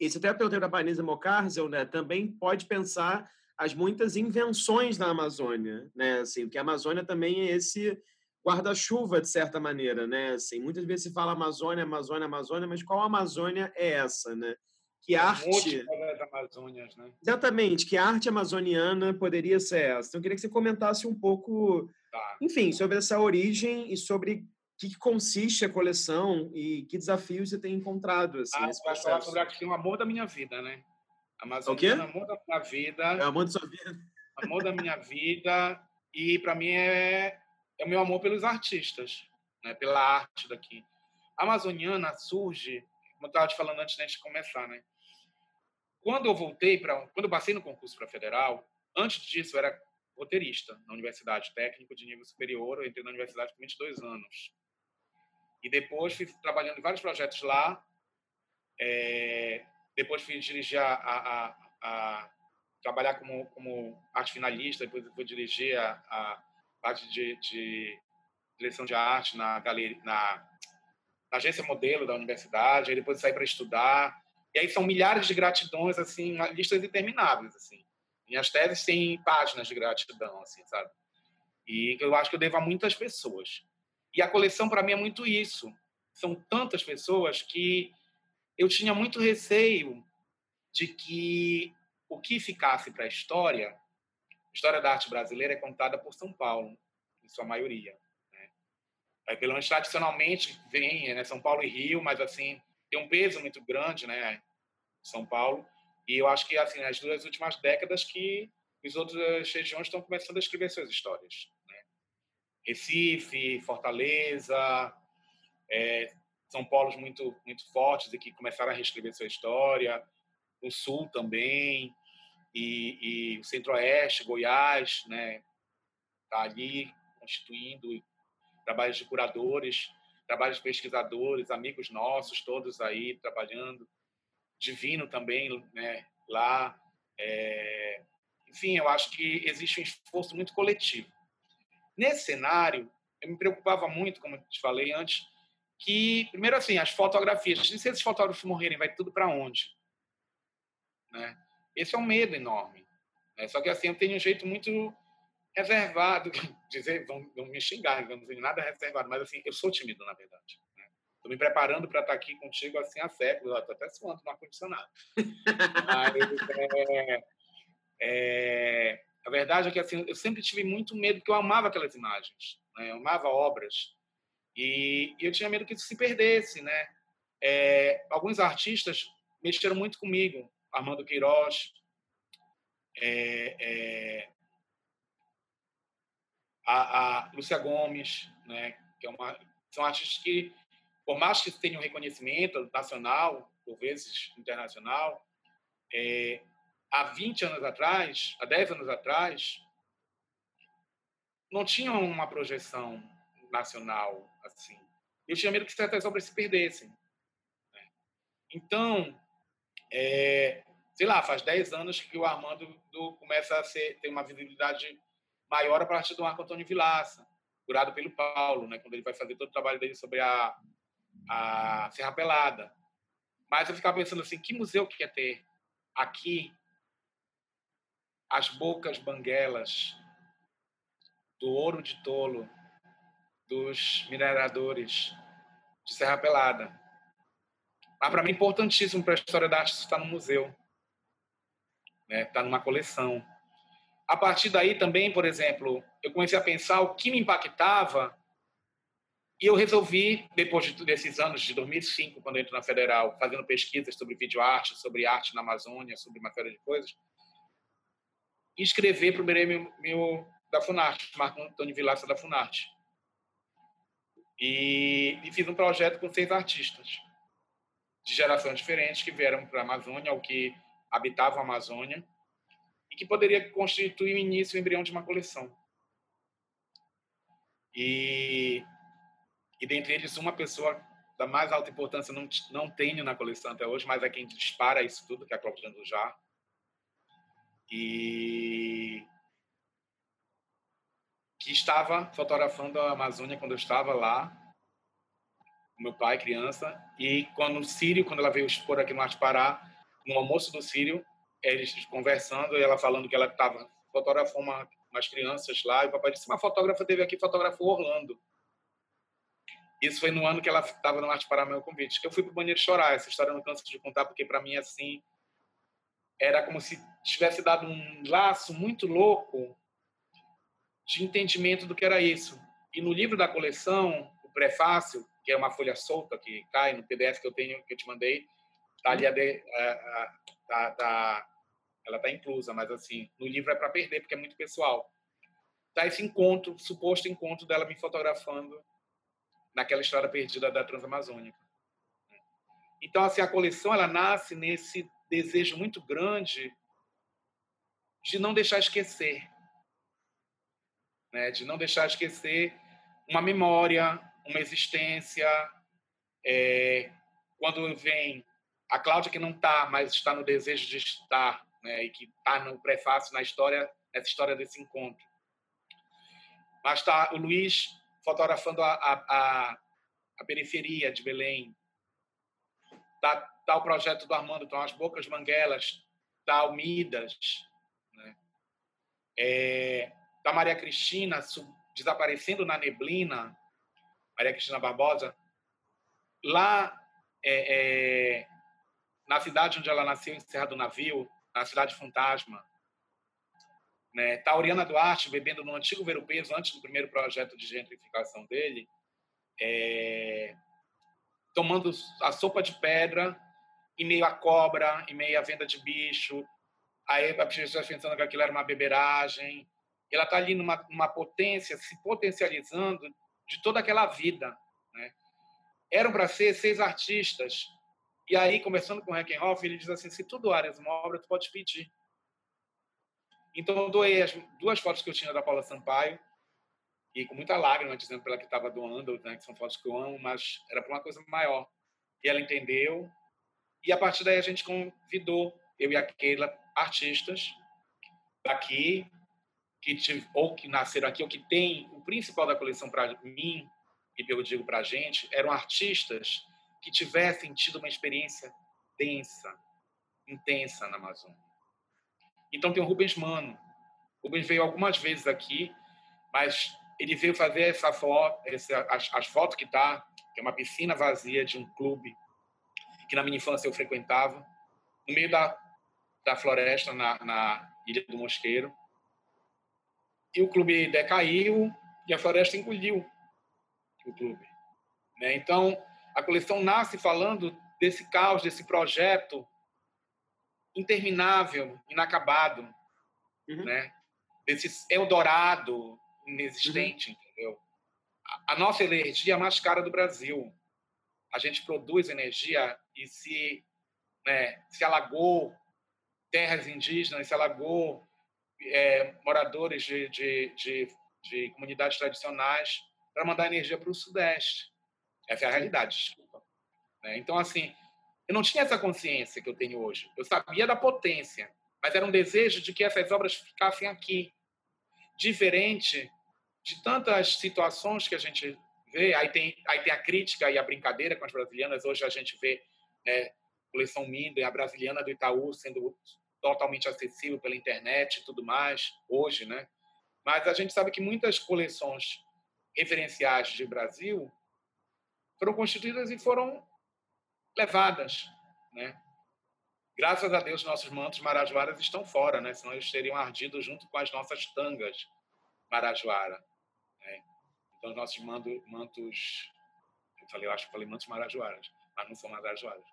esse até pelo da Vanessa Mocarzel, né, também pode pensar as muitas invenções da Amazônia, né? Assim, porque a Amazônia também é esse guarda-chuva de certa maneira, né? Assim, muitas vezes se fala Amazônia, Amazônia, Amazônia, mas qual Amazônia é essa, né? Que arte Amazônias, né? Exatamente, que arte amazoniana poderia ser essa? Então eu queria que você comentasse um pouco, tá. enfim, sobre essa origem e sobre o que, consiste a coleção e que desafios você tem encontrado assim, ah, nesse processo. falar sobre aqui o amor da minha vida, né? Amazoniana, amor da minha vida. É o amor da sua vida. Amor da minha vida. E, para mim, é, é o meu amor pelos artistas, né? pela arte daqui. A Amazoniana surge, como eu estava te falando antes de começar, né? Quando eu voltei para. Quando eu passei no concurso para federal, antes disso, eu era roteirista na universidade, técnico de nível superior. Eu entrei na universidade com 22 anos. E depois fui trabalhando em vários projetos lá. É, depois fui dirigir a, a, a, a trabalhar como, como arte finalista, depois fui dirigir a, a parte de, de, direção de arte na galeria, na, na, agência modelo da universidade, aí depois saí para estudar. E aí são milhares de gratidões, assim, listas intermináveis, assim. Minhas teses têm páginas de gratidão, assim, sabe? E eu acho que eu devo a muitas pessoas. E a coleção, para mim, é muito isso. São tantas pessoas que eu tinha muito receio de que o que ficasse para a história, a história da arte brasileira é contada por São Paulo, em sua maioria. Né? Aí, pelo menos tradicionalmente vem né, São Paulo e Rio, mas assim tem um peso muito grande, né, São Paulo. E eu acho que assim nas duas últimas décadas que as outras regiões estão começando a escrever suas histórias. Né? Recife, Fortaleza, é, são polos muito muito fortes e que começaram a reescrever sua história. O Sul também e, e o Centro-Oeste, Goiás, né, está ali constituindo trabalhos de curadores, trabalhos de pesquisadores, amigos nossos, todos aí trabalhando. Divino também, né, lá. É... Enfim, eu acho que existe um esforço muito coletivo. Nesse cenário, eu me preocupava muito, como te falei antes, que, primeiro assim, as fotografias, se esses fotógrafos morrerem, vai tudo para onde? Né? Esse é um medo enorme. Né? Só que assim, eu tenho um jeito muito reservado, dizer, vão, vão me xingar, não tenho nada reservado, mas assim, eu sou tímido, na verdade. Estou né? me preparando para estar aqui contigo assim há séculos, estou até suando no ar-condicionado. é, é, a verdade é que assim, eu sempre tive muito medo, porque eu amava aquelas imagens, né? eu amava obras, e, eu tinha medo que isso se perdesse. Né? É, alguns artistas mexeram muito comigo, Armando Queiroz, é, é, a, a Lúcia Gomes, né, que é uma, são artistas que, por mais que tenham reconhecimento nacional, por vezes internacional, é, há 20 anos atrás, há 10 anos atrás, não tinham uma projeção nacional assim. Eu tinha medo que certas obras se perdessem. Né? Então, é, sei lá, faz 10 anos que o Armando do, começa a ser, ter uma visibilidade maior a partir do Marco Antônio Vilaça, curado pelo Paulo, né, quando ele vai fazer todo o trabalho dele sobre a, a Serra Pelada. Mas eu ficava pensando assim, que museu que ia ter aqui as bocas banguelas do ouro de tolo dos mineradores de Serra Pelada. Mas para mim é importantíssimo para a história da arte estar no museu né? Está numa coleção. A partir daí também, por exemplo, eu comecei a pensar o que me impactava e eu resolvi, depois desses anos, de 2005, quando eu entro na Federal, fazendo pesquisas sobre videoarte, sobre arte na Amazônia, sobre uma série de coisas, escrever para o prêmio meu da Funarte, Marco Antônio Vilaça da Funarte. E, e, fiz um projeto com seis artistas de gerações diferentes que vieram para a Amazônia, o que habitavam a Amazônia e que poderia constituir o início, o embrião de uma coleção. E, e dentre eles, uma pessoa da mais alta importância não, não tenho na coleção até hoje, mas é quem dispara isso tudo, que é a Cláudia Andujar. E que estava fotografando a Amazônia quando eu estava lá, com meu pai, criança, e quando o Sírio, quando ela veio expor aqui no Arte Pará, no almoço do Sírio, eles conversando e ela falando que ela estava fotografando uma, umas crianças lá e o papai disse: "Uma fotógrafa teve aqui, fotografou Orlando". Isso foi no ano que ela estava no Arte para meu convite. Eu fui para o banheiro chorar. Essa história eu não canso de contar porque para mim assim era como se tivesse dado um laço muito louco de entendimento do que era isso. E no livro da coleção, o prefácio, que é uma folha solta que cai no PDF que eu tenho que eu te mandei, tá ali a, de, a, a tá, tá, ela tá inclusa, mas assim, no livro é para perder porque é muito pessoal. Tá esse encontro, suposto encontro dela me fotografando naquela história perdida da Transamazônica. Então, assim, a coleção ela nasce nesse desejo muito grande de não deixar esquecer, né? De não deixar esquecer uma memória, uma existência. É, quando vem a Cláudia que não está, mas está no desejo de estar, né, e que está no prefácio na história, essa história desse encontro. Mas está o Luiz fotografando a, a, a, periferia de Belém. Está tá o projeto do Armando, estão as Bocas Manguelas, está o Midas. Né? É, tá Maria Cristina desaparecendo na neblina, Maria Cristina Barbosa. Lá é, é, na cidade onde ela nasceu, em Serra do Navio, na Cidade Fantasma. Né? Tauriana Duarte, bebendo no antigo Ver Peso, antes do primeiro projeto de gentrificação dele, é... tomando a sopa de pedra em meio à cobra, em meio à venda de bicho. Aí a pessoa pensando que aquilo era uma beberagem. Ela está ali numa, numa potência, se potencializando de toda aquela vida. Né? Eram para ser seis artistas. E aí, conversando com o Heckenhoff, ele diz assim, se tu doares uma obra, tu pode pedir. Então, eu doei as duas fotos que eu tinha da Paula Sampaio, e com muita lágrima, dizendo para ela que estava doando, né, que são fotos que eu amo, mas era para uma coisa maior. E ela entendeu, e a partir daí a gente convidou, eu e a Keila, artistas daqui, que ou que nasceram aqui, ou que tem o principal da coleção para mim, e eu digo para a gente, eram artistas que tivessem tido uma experiência densa, intensa na Amazônia. Então tem o Rubens Mano. O Rubens veio algumas vezes aqui, mas ele veio fazer essa foto, as, as fotos que tá, que é uma piscina vazia de um clube que na minha infância eu frequentava, no meio da, da floresta, na, na Ilha do Mosqueiro. E o clube decaiu e a floresta engoliu o clube. Né? Então, a coleção nasce falando desse caos, desse projeto interminável, inacabado, uhum. né? Desse Eldorado inexistente, uhum. entendeu? A, a nossa energia é a mais cara do Brasil. A gente produz energia e se, né, se alagou terras indígenas, se alagou é, moradores de, de, de, de comunidades tradicionais para mandar energia para o Sudeste. Essa é a realidade, desculpa. Né? Então, assim, eu não tinha essa consciência que eu tenho hoje. Eu sabia da potência, mas era um desejo de que essas obras ficassem aqui. Diferente de tantas situações que a gente vê, aí tem, aí tem a crítica e a brincadeira com as brasilianas. Hoje a gente vê né, coleção Mindo e a brasiliana do Itaú sendo totalmente acessível pela internet e tudo mais, hoje, né? Mas a gente sabe que muitas coleções referenciais de Brasil foram constituídas e foram levadas, né? Graças a Deus, nossos mantos marajoaras estão fora, né? Senão eles teriam ardido junto com as nossas tangas marajoara. Né? Então, os nossos mantos... Eu falei, eu acho que falei mantos marajoaras, mas não são marajoaras.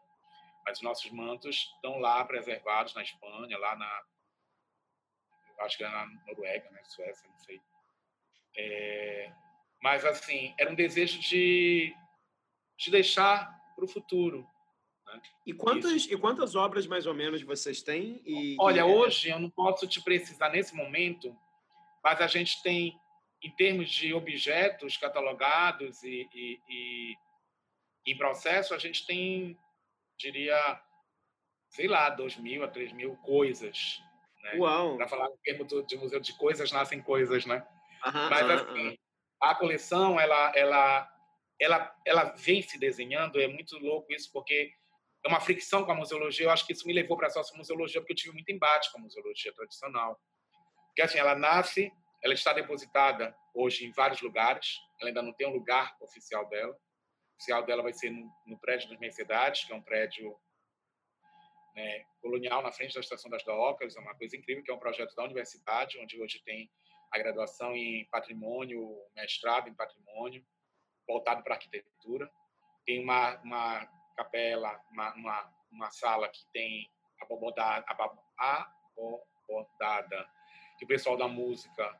Mas os nossos mantos estão lá preservados na Espanha, lá na... acho que é na Noruega, né? Suécia, não sei. É, mas, assim, era um desejo de, de deixar para o futuro, né? E, quantas, e quantas obras, mais ou menos, vocês têm? E, Olha, e... hoje eu não posso te precisar nesse momento, mas a gente tem, em termos de objetos catalogados e, e, e em processo, a gente tem, diria, sei lá, 2 mil a 3 mil coisas. Né? Uau! Para falar em termos de museu de coisas, nascem coisas, né? Aham, mas, aham, assim, aham. a coleção, ela, ela, ela, ela vem se desenhando, é muito louco isso, porque é uma fricção com a museologia. Eu acho que isso me levou para a sociomuseologia porque eu tive muito embate com a museologia tradicional. Porque assim, ela nasce, ela está depositada hoje em vários lugares. Ela ainda não tem um lugar oficial dela. Oficial dela vai ser no, no prédio das Mercedes, que é um prédio né, colonial na frente da Estação das Docas. É uma coisa incrível, que é um projeto da universidade, onde hoje tem a graduação em patrimônio, mestrado em patrimônio, voltado para arquitetura. Tem uma, uma capela, uma, uma, uma sala que tem abobodada, abobodada, que o pessoal da música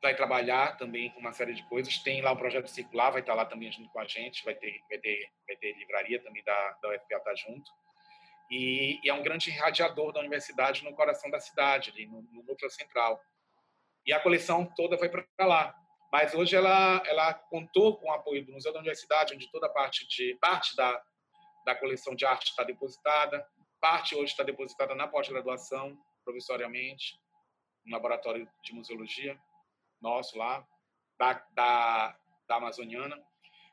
vai trabalhar também com uma série de coisas. Tem lá o projeto circular, vai estar lá também junto com a gente, vai ter, vai ter, vai ter livraria também da, da UFPA tá junto. E, e, é um grande irradiador da universidade no coração da cidade, ali no, no núcleo central. E a coleção toda vai para lá. Mas hoje ela, ela contou com o apoio do Museu da Universidade, onde toda parte de parte da, da coleção de arte está depositada, parte hoje está depositada na pós-graduação, provisoriamente, no laboratório de museologia nosso lá, da, da, da Amazoniana.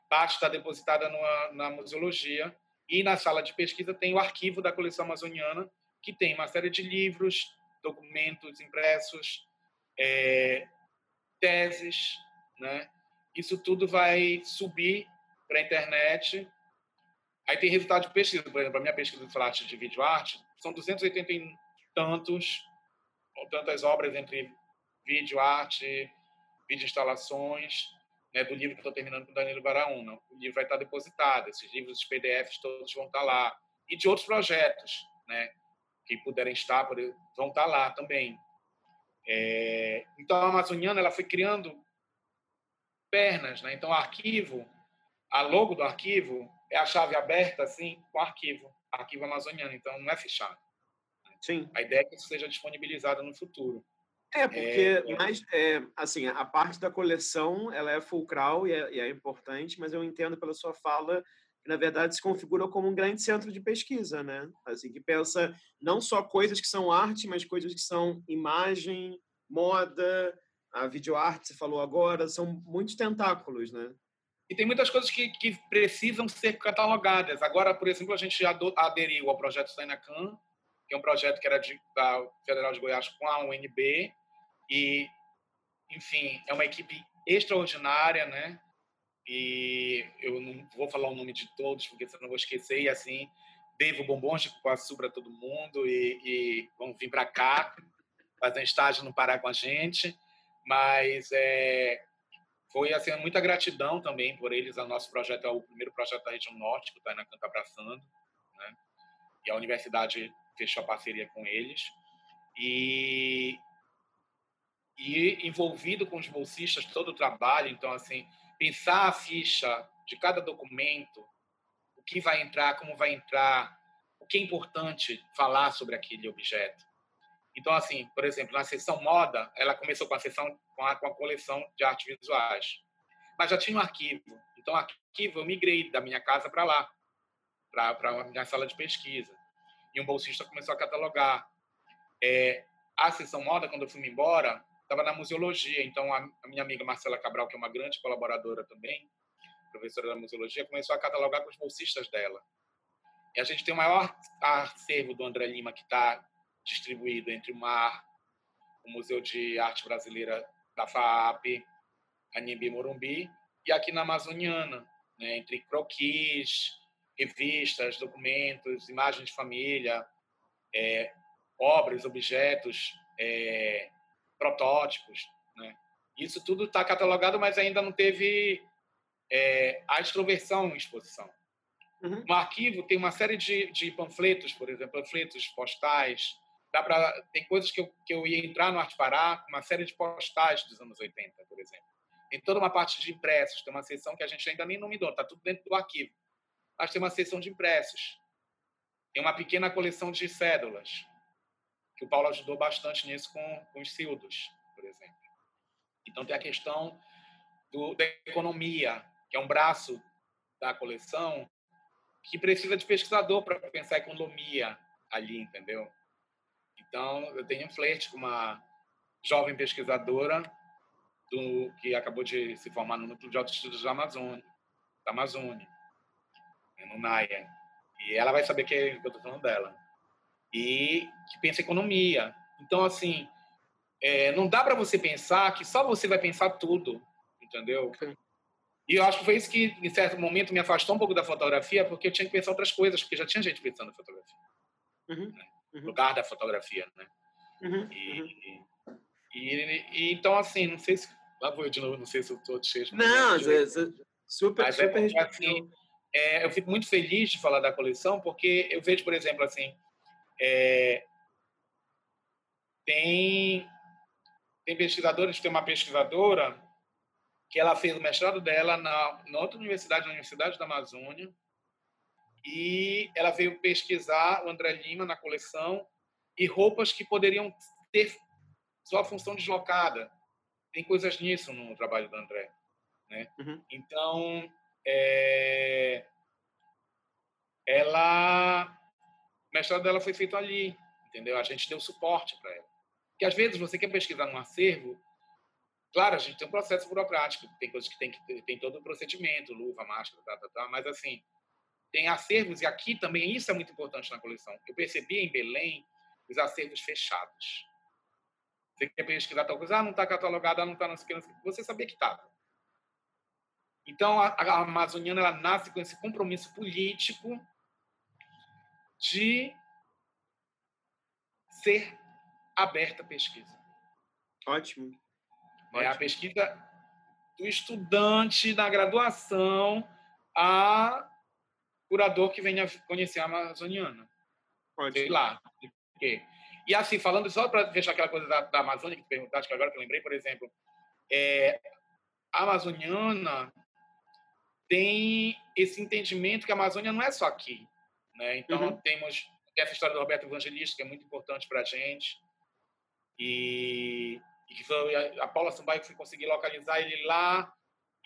Parte está depositada numa, na museologia e na sala de pesquisa tem o arquivo da coleção amazoniana, que tem uma série de livros, documentos impressos, é, teses, né? Isso tudo vai subir para a internet. Aí tem resultado de pesquisa, por exemplo, a minha pesquisa de arte de vídeo arte são 289 tantos, tantas obras entre vídeo, arte, vídeo instalações, né, do livro que estou terminando com Danilo Baraúna. O livro vai estar depositado, esses livros, os PDFs todos vão estar lá. E de outros projetos, né, que puderem estar, vão estar lá também. É, então, a Amazoniana ela foi criando pernas. Né? Então, o arquivo, a logo do arquivo é a chave aberta, assim, com o arquivo, arquivo amazoniano. Então, não é fechado. Sim. A ideia é que isso seja disponibilizado no futuro. É, porque é, mais, é, assim, a parte da coleção ela é fulcral e é, e é, importante, mas eu entendo pela sua fala que, na verdade, se configura como um grande centro de pesquisa, né? Assim, que pensa não só coisas que são arte, mas coisas que são imagem, moda, a videoarte, você falou agora, são muitos tentáculos, né? E tem muitas coisas que, que precisam ser catalogadas. Agora, por exemplo, a gente aderiu ao projeto Sainacan, que é um projeto que era de, da Federal de Goiás com a UNB, e, enfim, é uma equipe extraordinária, né? E eu não vou falar o nome de todos, porque senão eu vou esquecer, e assim, devo bombons de cupuaçu para todo mundo, e, e vão vir para cá, fazer um estágio no Pará com a gente, mas é, foi assim muita gratidão também por eles. O nosso projeto é o primeiro projeto da região norte que o Tainacan está abraçando, né? E a universidade fechou a parceria com eles e e envolvido com os bolsistas todo o trabalho. Então, assim, pensar a ficha de cada documento, o que vai entrar, como vai entrar, o que é importante falar sobre aquele objeto. Então, assim, por exemplo, na seção moda, ela começou com a seção com a, com a coleção de artes visuais, mas já tinha um arquivo. Então, arquivo eu migrei da minha casa para lá, para a minha sala de pesquisa. E um bolsista começou a catalogar. É, a seção moda, quando eu fui embora, estava na museologia. Então, a, a, minha amiga Marcela Cabral, que é uma grande colaboradora também, professora da museologia, começou a catalogar com os bolsistas dela. E a gente tem o maior acervo do André Lima, que está distribuído entre o MAR, o Museu de Arte Brasileira da FAAP, Anhembi Morumbi, e aqui na Amazoniana, né, entre croquis, revistas, documentos, imagens de família, é, obras, objetos, é, protótipos. Né? Isso tudo está catalogado, mas ainda não teve é, a extroversão em exposição. Uhum. No arquivo tem uma série de, de panfletos, por exemplo, panfletos postais. Dá pra, tem coisas que eu, que eu ia entrar no Arte Pará, uma série de postais dos anos 80, por exemplo. Tem toda uma parte de impressos, tem uma seção que a gente ainda nem nominou, está tudo dentro do arquivo. Mas tem uma seção de impressos. Tem uma pequena coleção de cédulas que o Paulo ajudou bastante nisso com, com os Sildos, por exemplo. Então, tem a questão do, da economia, que é um braço da coleção, que precisa de pesquisador para pensar a economia ali, entendeu? Então, eu tenho um flerte com uma jovem pesquisadora do, que acabou de se formar no Núcleo de Autoestudos da Amazônia, da Amazônia, né, no NAIA. E ela vai saber que eu estou falando dela e que pensa economia. Então, assim, é, não dá para você pensar que só você vai pensar tudo, entendeu? E eu acho que foi isso que, em certo momento, me afastou um pouco da fotografia, porque eu tinha que pensar outras coisas, porque já tinha gente pensando em fotografia. Uhum. Né? Uhum. lugar da fotografia, né? Uhum. E, uhum. e, e, e, então, assim, não sei se... Lá vou eu de novo, não sei se eu estou cheio. Não, é, super, Mas super é, assim, é, eu fico muito feliz de falar da coleção, porque eu vejo, por exemplo, assim, é, tem, tem pesquisadores, tem uma pesquisadora que ela fez o mestrado dela na, na outra universidade, na Universidade da Amazônia, e ela veio pesquisar o André Lima na coleção e roupas que poderiam ter sua função deslocada. Tem coisas nisso no trabalho do André. Né? Uhum. Então, é, ela o mestrado dela foi feito ali, entendeu? A gente deu suporte para ela. Porque às vezes você quer pesquisar num acervo, claro, a gente tem um processo burocrático, tem coisas que tem que tem todo o procedimento, luva, máscara, tá, tá, tá, mas assim, tem acervos e aqui também isso é muito importante na coleção. Eu percebi em Belém os acervos fechados. Você quer pesquisar tal coisa, ah, não está catalogada, não está não sei Você sabia que estava. Então, a, a Amazoniana ela nasce com esse compromisso político de ser aberta à pesquisa. Ótimo. É Ótimo. a pesquisa do estudante da graduação a curador que venha conhecer a Amazoniana. Ótimo. Sei lá. E assim, falando só para deixar aquela coisa da, da Amazônia que tu perguntaste, que agora que eu lembrei, por exemplo, é, a Amazoniana tem esse entendimento que a Amazônia não é só aqui. Né? Então, uhum. temos essa história do Roberto Evangelista, que é muito importante para a gente. E, e foi a Paula Sambaio que conseguir localizar ele lá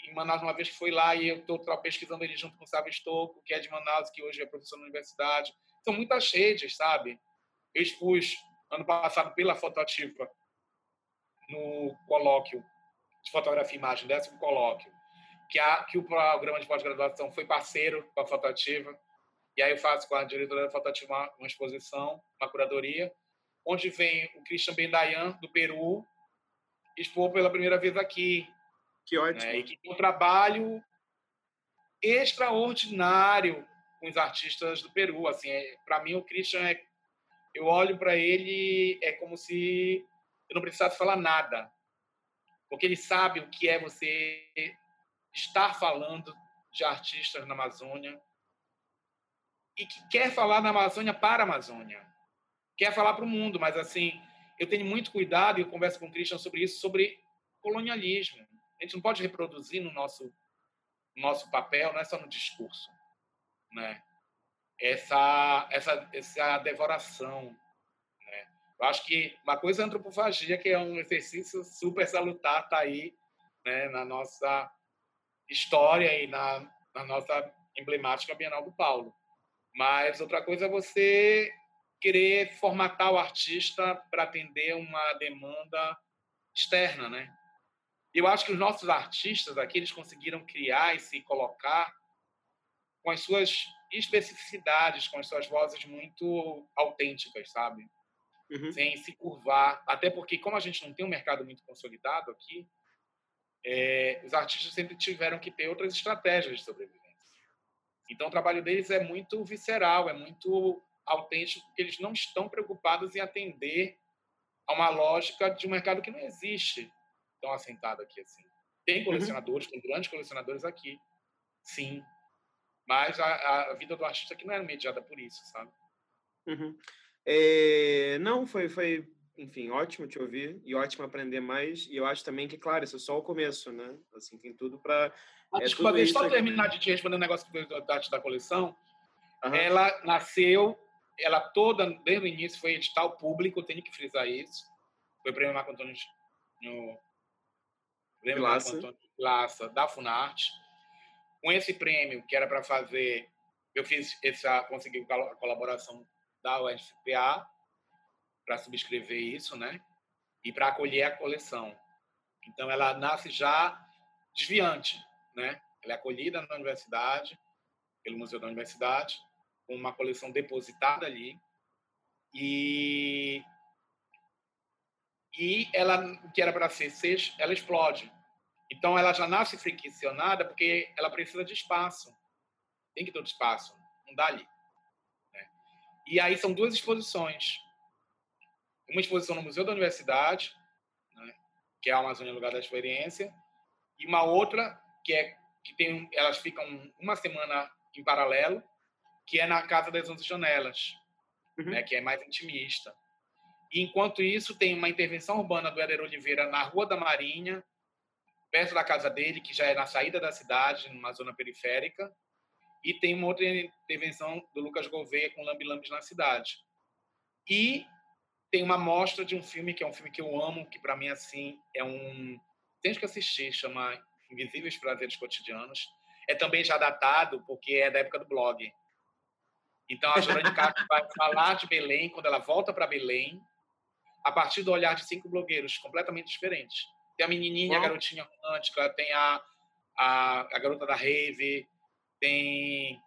em Manaus, uma vez que foi lá, e eu estou pesquisando ele junto com o Sábio Estocco, que é de Manaus, que hoje é professor na universidade. São muitas redes, sabe? Eu expus ano passado pela Fotoativa no colóquio de fotografia e imagem, décimo colóquio, que, a, que o programa de pós-graduação foi parceiro com a Fotoativa. E aí eu faço com a diretora da Fotoativa uma, uma exposição, uma curadoria, onde vem o Christian Bendayan, do Peru, expor pela primeira vez aqui. Que ótimo. Né? E que tem um trabalho extraordinário com os artistas do Peru. Assim, é, para mim, o Christian é. Eu olho para ele, é como se eu não precisasse falar nada. Porque ele sabe o que é você estar falando de artistas na Amazônia e que quer falar na Amazônia para a Amazônia. Quer falar para o mundo, mas assim, eu tenho muito cuidado e eu converso com o Christian sobre isso, sobre colonialismo. A gente não pode reproduzir no nosso nosso papel, não é só no discurso, né? Essa essa essa devoração, né? Eu acho que uma coisa é a antropofagia, que é um exercício super salutar, tá aí, né, na nossa história e na, na nossa emblemática Bienal do Paulo. Mas outra coisa é você querer formatar o artista para atender uma demanda externa, né? Eu acho que os nossos artistas aqui eles conseguiram criar e se colocar com as suas especificidades, com as suas vozes muito autênticas, sabe? Uhum. Sem se curvar, até porque como a gente não tem um mercado muito consolidado aqui, é, os artistas sempre tiveram que ter outras estratégias de sobrevivência. Então o trabalho deles é muito visceral, é muito autêntico, porque eles não estão preocupados em atender a uma lógica de um mercado que não existe tão assentado aqui assim. Tem uhum. colecionadores, uhum. tem grandes colecionadores aqui, sim, mas a, a, vida do artista aqui não é mediada por isso, sabe? Uhum. É, não, foi, foi, enfim, ótimo te ouvir e ótimo aprender mais. E eu acho também que, claro, isso é só o começo, né? Assim, tem tudo para. Ah, é desculpa, deixa eu só terminar de te responder um negócio da arte da coleção. Uhum. Ela nasceu ela toda, desde o início, foi edital público, tenho que frisar isso. Foi o prêmio Marco Antônio no prêmio Marco Antônio Laça, da Funarte. Com esse prêmio, que era para fazer, eu fiz essa, consegui a colaboração da UFPA para subscrever isso, né? E para acolher a coleção. Então, ela nasce já desviante, né? Ela é acolhida na universidade, pelo Museu da Universidade, com uma coleção depositada ali e e ela que era para ser seis, ela explode. Então ela já nasce friccionada porque ela precisa de espaço. Tem que ter espaço, não dá ali. Né? E aí são duas exposições. Uma exposição no Museu da Universidade, né? que é a Amazônia Lugar da Experiência, e uma outra que é que tem elas ficam uma semana em paralelo que é na Casa das Onze Janelas, uhum. né, que é mais intimista. E, enquanto isso, tem uma intervenção urbana do Éder Oliveira na Rua da Marinha, perto da casa dele, que já é na saída da cidade, numa zona periférica, e tem uma outra intervenção do Lucas Gouveia com Lambi Lambis na cidade. E tem uma mostra de um filme que é um filme que eu amo, que para mim assim é um tem que assistir, chama Invisíveis Prazeres Cotidianos. É também já datado porque é da época do blog. Então, a Jorane Castro vai falar de Belém, quando ela volta para Belém, a partir do olhar de cinco blogueiros completamente diferentes. Tem a menininha, a garotinha romântica, tem a, a, a garota da rave, tem,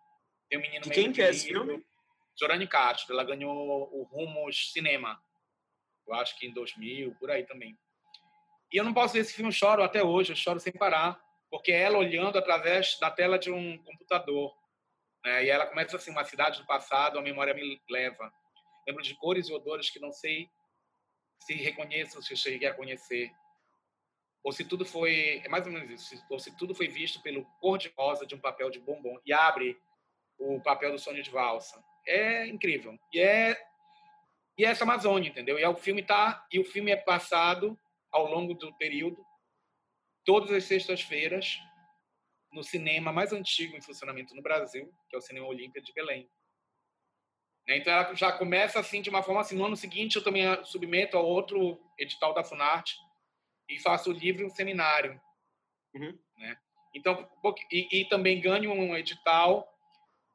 tem o menino... quem que é esse filme? Jorane Castro. Ela ganhou o Rumos Cinema. Eu acho que em 2000, por aí também. E eu não posso ver esse filme, eu choro até hoje, eu choro sem parar. Porque é ela olhando através da tela de um computador né? E ela começa assim, uma cidade do passado, a memória me leva. lembro de cores e odores que não sei se reconheço, se cheguei a conhecer. Ou se tudo foi, é mais ou menos isso, ou se tudo foi visto pelo cor-de-rosa de um papel de bombom e abre o papel do sonho de valsa. É incrível. E é e é essa Amazônia, entendeu? E é o filme tá e o filme é passado ao longo do período todas as sextas-feiras no cinema mais antigo em funcionamento no Brasil, que é o Cinema Olímpia de Belém. Né? Então ela já começa assim de uma forma assim. No ano seguinte eu também submeto a outro edital da Funarte e faço o livro e um seminário, uhum. né? Então e, e, também ganho um edital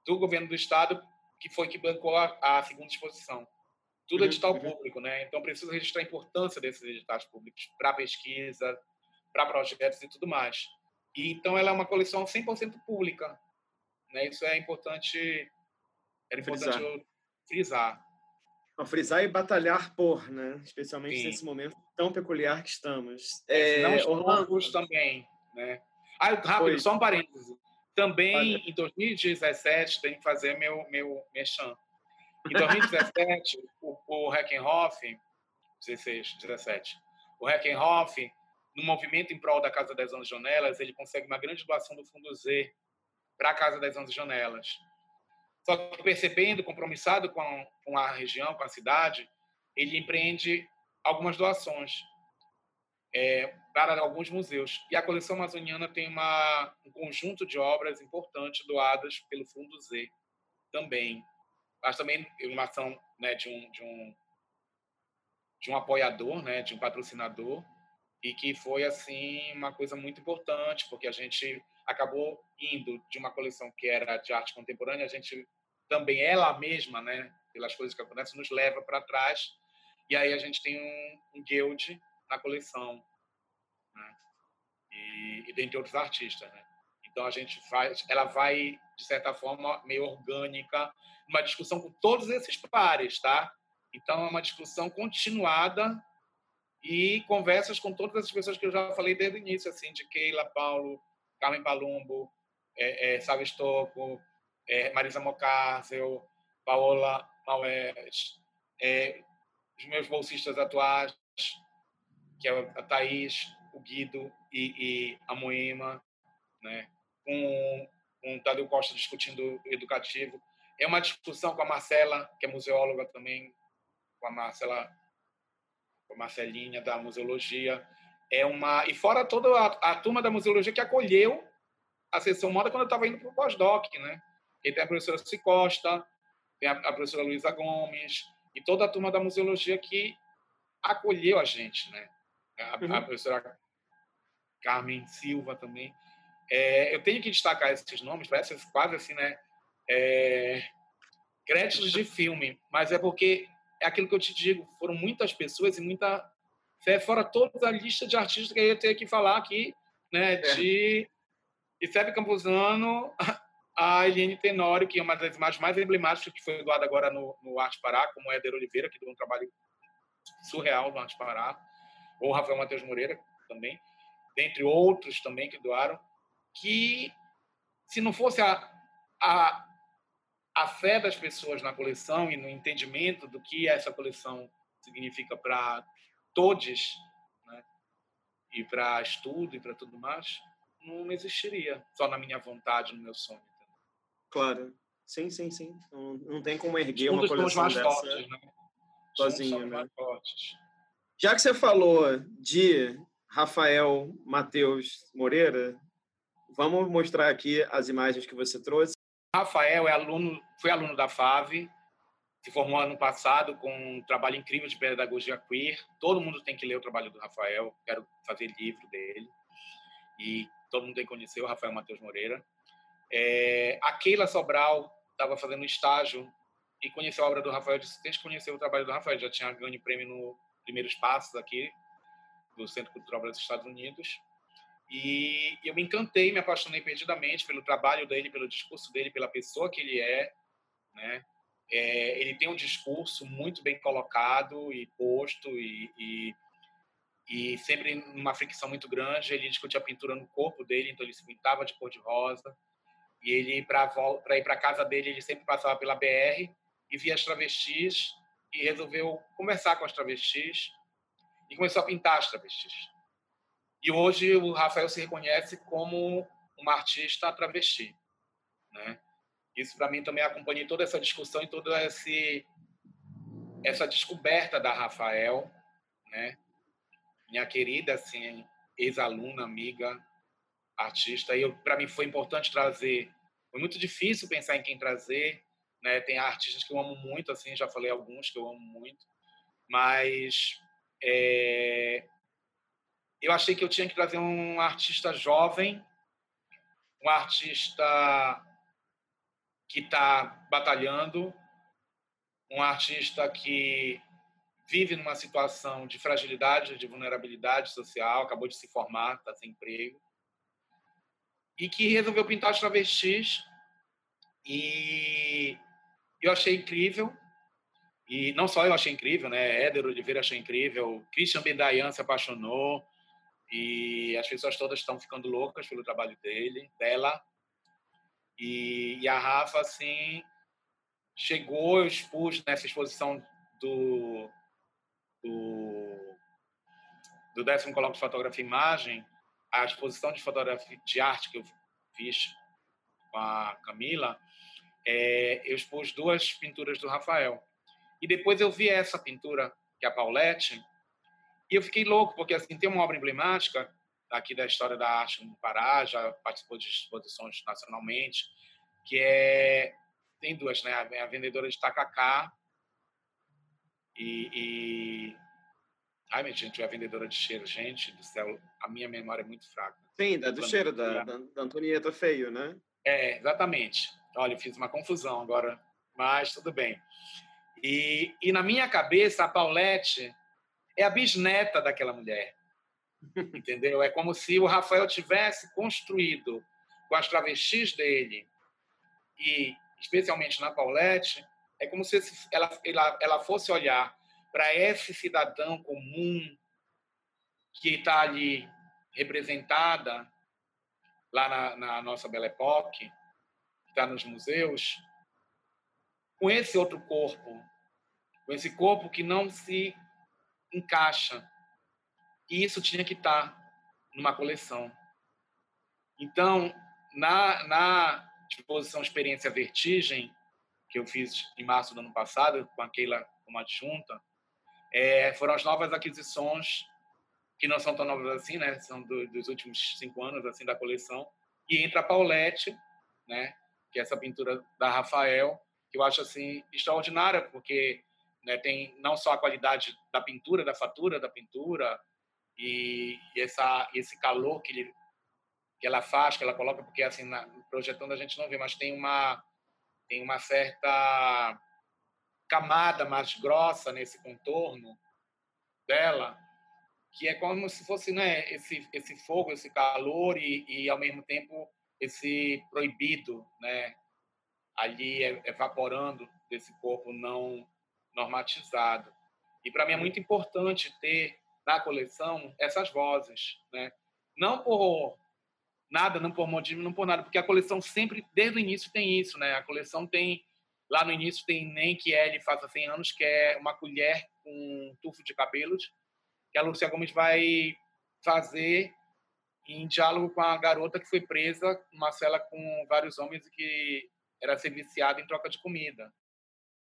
do governo do estado que foi que bancou a, a segunda exposição. Tudo uhum. edital uhum. público, né? Então preciso registrar a importância desses editais públicos para pesquisa, para projetos e tudo mais. E então ela é uma coleção 100% pública, né? Isso é importante, é importante frisar. frisar. Não, frisar e batalhar por, né? Especialmente Sim. nesse momento tão peculiar que estamos. É, Não Orlando também, né? Ah, rápido, Foi. só um parêntese. Também em 2017 tem que fazer meu meu mechan. Em 2017 o, o Heckenhoff, 16, 17, o Heckenhoff no movimento em prol da Casa das 11 Janelas, ele consegue uma grande doação do Fundo Z para a Casa das 11 Janelas. Só que percebendo, compromissado com a, com a região, com a cidade, ele empreende algumas doações é, para alguns museus. E a coleção amazoniana tem uma, um conjunto de obras importantes doadas pelo Fundo Z também. Mas também uma ação né, de, um, de, um, de um apoiador, né, de um patrocinador, e que foi assim uma coisa muito importante porque a gente acabou indo de uma coleção que era de arte contemporânea a gente também ela mesma né pelas coisas que acontecem nos leva para trás e aí a gente tem um, um guild na coleção né? e, e dentre outros artistas né então a gente faz ela vai de certa forma meio orgânica uma discussão com todos esses pares tá então é uma discussão continuada e conversas com todas as pessoas que eu já falei desde o início, assim, de Keila, Paulo, Carmen Palumbo, é, é, Sávio Stocco, é, Marisa Mocárcel, Paola Maués, é, os meus bolsistas atuais, que é a Thaís, o Guido e, e a Moema, né? Com, com o Tadeu Costa discutindo educativo. É uma discussão com a Marcela, que é museóloga também, com a Marcela a Marcelinha da museologia. É uma e fora toda a, a turma da museologia que acolheu a sessão moda quando eu estava indo para o pós-doc, né? E tem a professora Cicosta, tem a, a professora Luísa Gomes e toda a turma da museologia que acolheu a gente, né? A, uhum. a professora Carmen Silva também. É, eu tenho que destacar esses nomes, parece quase assim, né? É, créditos de filme, mas é porque é aquilo que eu te digo, foram muitas pessoas e muita fé, fora toda a lista de artistas que eu ia ter que falar aqui, né, é. de Isebe Campuzano, a Eliane Tenório, que é uma das imagens mais emblemáticas que foi doada agora no, no Arte Pará, como Éder Oliveira, que deu um trabalho surreal no Arte Pará, ou Rafael Matheus Moreira também, dentre outros também que doaram, que se não fosse a, a, a fé das pessoas na coleção e no entendimento do que essa coleção significa para todos, né? e para estudo e para tudo mais, não existiria só na minha vontade, no meu sonho. Claro, sim, sim, sim. Não, não tem como erguer uma coleção mais dessa fortes, né? sozinho, né? Já que você falou de Rafael Matheus Moreira, vamos mostrar aqui as imagens que você trouxe. Rafael é aluno, foi aluno da FAV, se formou ano passado com um trabalho incrível de pedagogia queer. Todo mundo tem que ler o trabalho do Rafael, quero fazer livro dele. E todo mundo tem que conhecer o Rafael Matheus Moreira. É, a Keila Sobral estava fazendo um estágio e conheceu a obra do Rafael. Disse: tem que conhecer o trabalho do Rafael. Já tinha ganho prêmio no Primeiros Passos aqui, do Centro Cultural dos Estados Unidos. E eu me encantei, me apaixonei perdidamente pelo trabalho dele, pelo discurso dele, pela pessoa que ele é, né? É, ele tem um discurso muito bem colocado e posto e, e, e sempre numa fricção muito grande. Ele discutia a pintura no corpo dele, então ele se pintava de cor de rosa. E ele, para ir para casa dele, ele sempre passava pela BR e via as travestis e resolveu conversar com as travestis e começou a pintar as travestis. E hoje o Rafael se reconhece como uma artista travesti, né? Isso para mim também acompanhei toda essa discussão e toda esse essa descoberta da Rafael, né? Minha querida assim, ex-aluna, amiga, artista. E para mim foi importante trazer. Foi muito difícil pensar em quem trazer, né? Tem artistas que eu amo muito, assim, já falei alguns que eu amo muito, mas é, eu achei que eu tinha que trazer um artista jovem, um artista que está batalhando, um artista que vive numa situação de fragilidade, de vulnerabilidade social, acabou de se formar, está sem emprego, e que resolveu pintar os travestis. E eu achei incrível. E não só eu achei incrível, né? Éder Oliveira achou incrível, Christian Bendayan se apaixonou, e as pessoas todas estão ficando loucas pelo trabalho dele, dela. E, e a Rafa, assim, chegou, eu expus nessa exposição do, do, do décimo colóquio de fotografia e imagem, a exposição de fotografia de arte que eu fiz com a Camila, é, eu expus duas pinturas do Rafael. E depois eu vi essa pintura, que é a Paulette, e eu fiquei louco, porque assim, tem uma obra emblemática aqui da história da arte no Pará, já participou de exposições nacionalmente, que é tem duas, né? A vendedora de tacacá e, e... Ai, minha gente, a vendedora de cheiro, gente do céu, a minha memória é muito fraca. Sim, da do cheiro, da, da, da Antonieta Feio, né? É, exatamente. Olha, eu fiz uma confusão agora, mas tudo bem. E, e na minha cabeça, a Paulette é a bisneta daquela mulher. Entendeu? É como se o Rafael tivesse construído com as travestis dele e especialmente na Paulette, é como se ela, ela, ela fosse olhar para esse cidadão comum que está ali representada lá na, na nossa Belle Époque, que está nos museus, com esse outro corpo, com esse corpo que não se encaixa. E isso tinha que estar tá numa coleção. Então, na, na exposição Experiência Vertigem, que eu fiz em março do ano passado, com a Keila como adjunta, é, foram as novas aquisições, que não são tão novas assim, né? São do, dos últimos cinco anos, assim, da coleção. E entra a Paulette, né? Que é essa pintura da Rafael, que eu acho, assim, extraordinária, porque né, tem não só a qualidade da pintura, da fatura da pintura, e, e essa, esse calor que, ele, que ela faz, que ela coloca, porque, assim, na, projetando a gente não vê, mas tem uma tem uma certa camada mais grossa nesse contorno dela, que é como se fosse né, esse, esse fogo, esse calor e, e ao mesmo tempo esse proibido, né, ali evaporando desse corpo não normatizado. E para mim é muito importante ter na coleção essas vozes, né? Não por nada, não por modismo, não por nada, porque a coleção sempre, desde o início, tem isso, né? A coleção tem, lá no início, tem Nem Que Ele Faça 100 Anos, que é uma colher com um tufo de cabelos, que a Lúcia Gomes vai fazer em diálogo com a garota que foi presa numa cela com vários homens e que era ser viciada em troca de comida.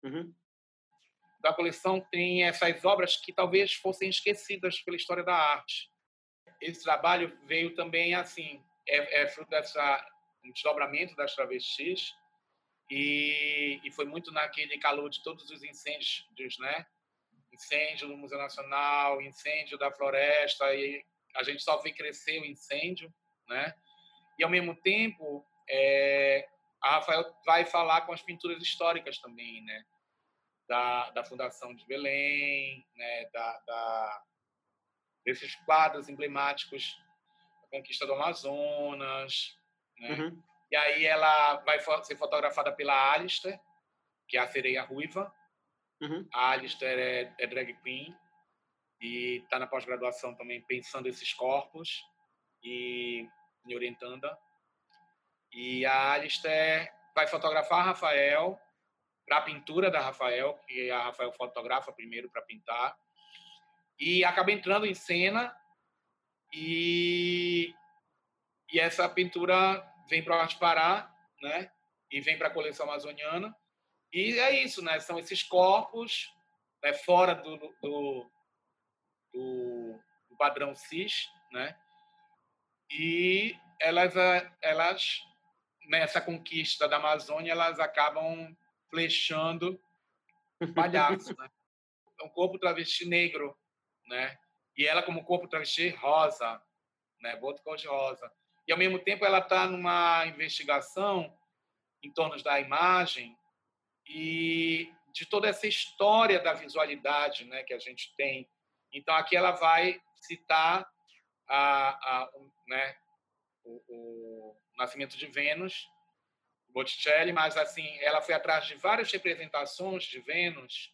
Uhum. Da coleção tem essas obras que talvez fossem esquecidas pela história da arte. Esse trabalho veio também assim, é, é fruto dessa desdobramento das travestis e, e foi muito naquele calor de todos os incêndios, né? Incêndio no Museu Nacional, incêndio da floresta e a gente só vê crescer o incêndio, né? E ao mesmo tempo, é, a Rafael vai falar com as pinturas históricas também, né? Da, da Fundação de Belém, né? Da, da desses quadros emblemáticos conquista do Amazonas, né? Uhum. E aí ela vai ser fotografada pela Alistair, que é a sereia ruiva. Uhum. A Alistair é, é drag queen e está na pós-graduação também pensando esses corpos e me orientando. E a Alistair vai fotografar Rafael para a pintura da Rafael, que a Rafael fotografa primeiro para pintar. E acabei entrando em cena e, e essa pintura vem para o Arte Pará, né? E vem para a coleção amazoniana. E é isso, né? São esses corpos né? fora do, do, do, do padrão cis, né? E elas, elas nessa conquista da Amazônia, elas acabam flechando palhaço, né? É um corpo travesti negro, né? E ela como corpo travesti rosa, né? Boto cor de rosa. E ao mesmo tempo ela está numa investigação em torno da imagem e de toda essa história da visualidade, né? Que a gente tem. Então aqui ela vai citar a, a né? O, o Nascimento de Vênus Botticelli, mas assim, ela foi atrás de várias representações de Vênus.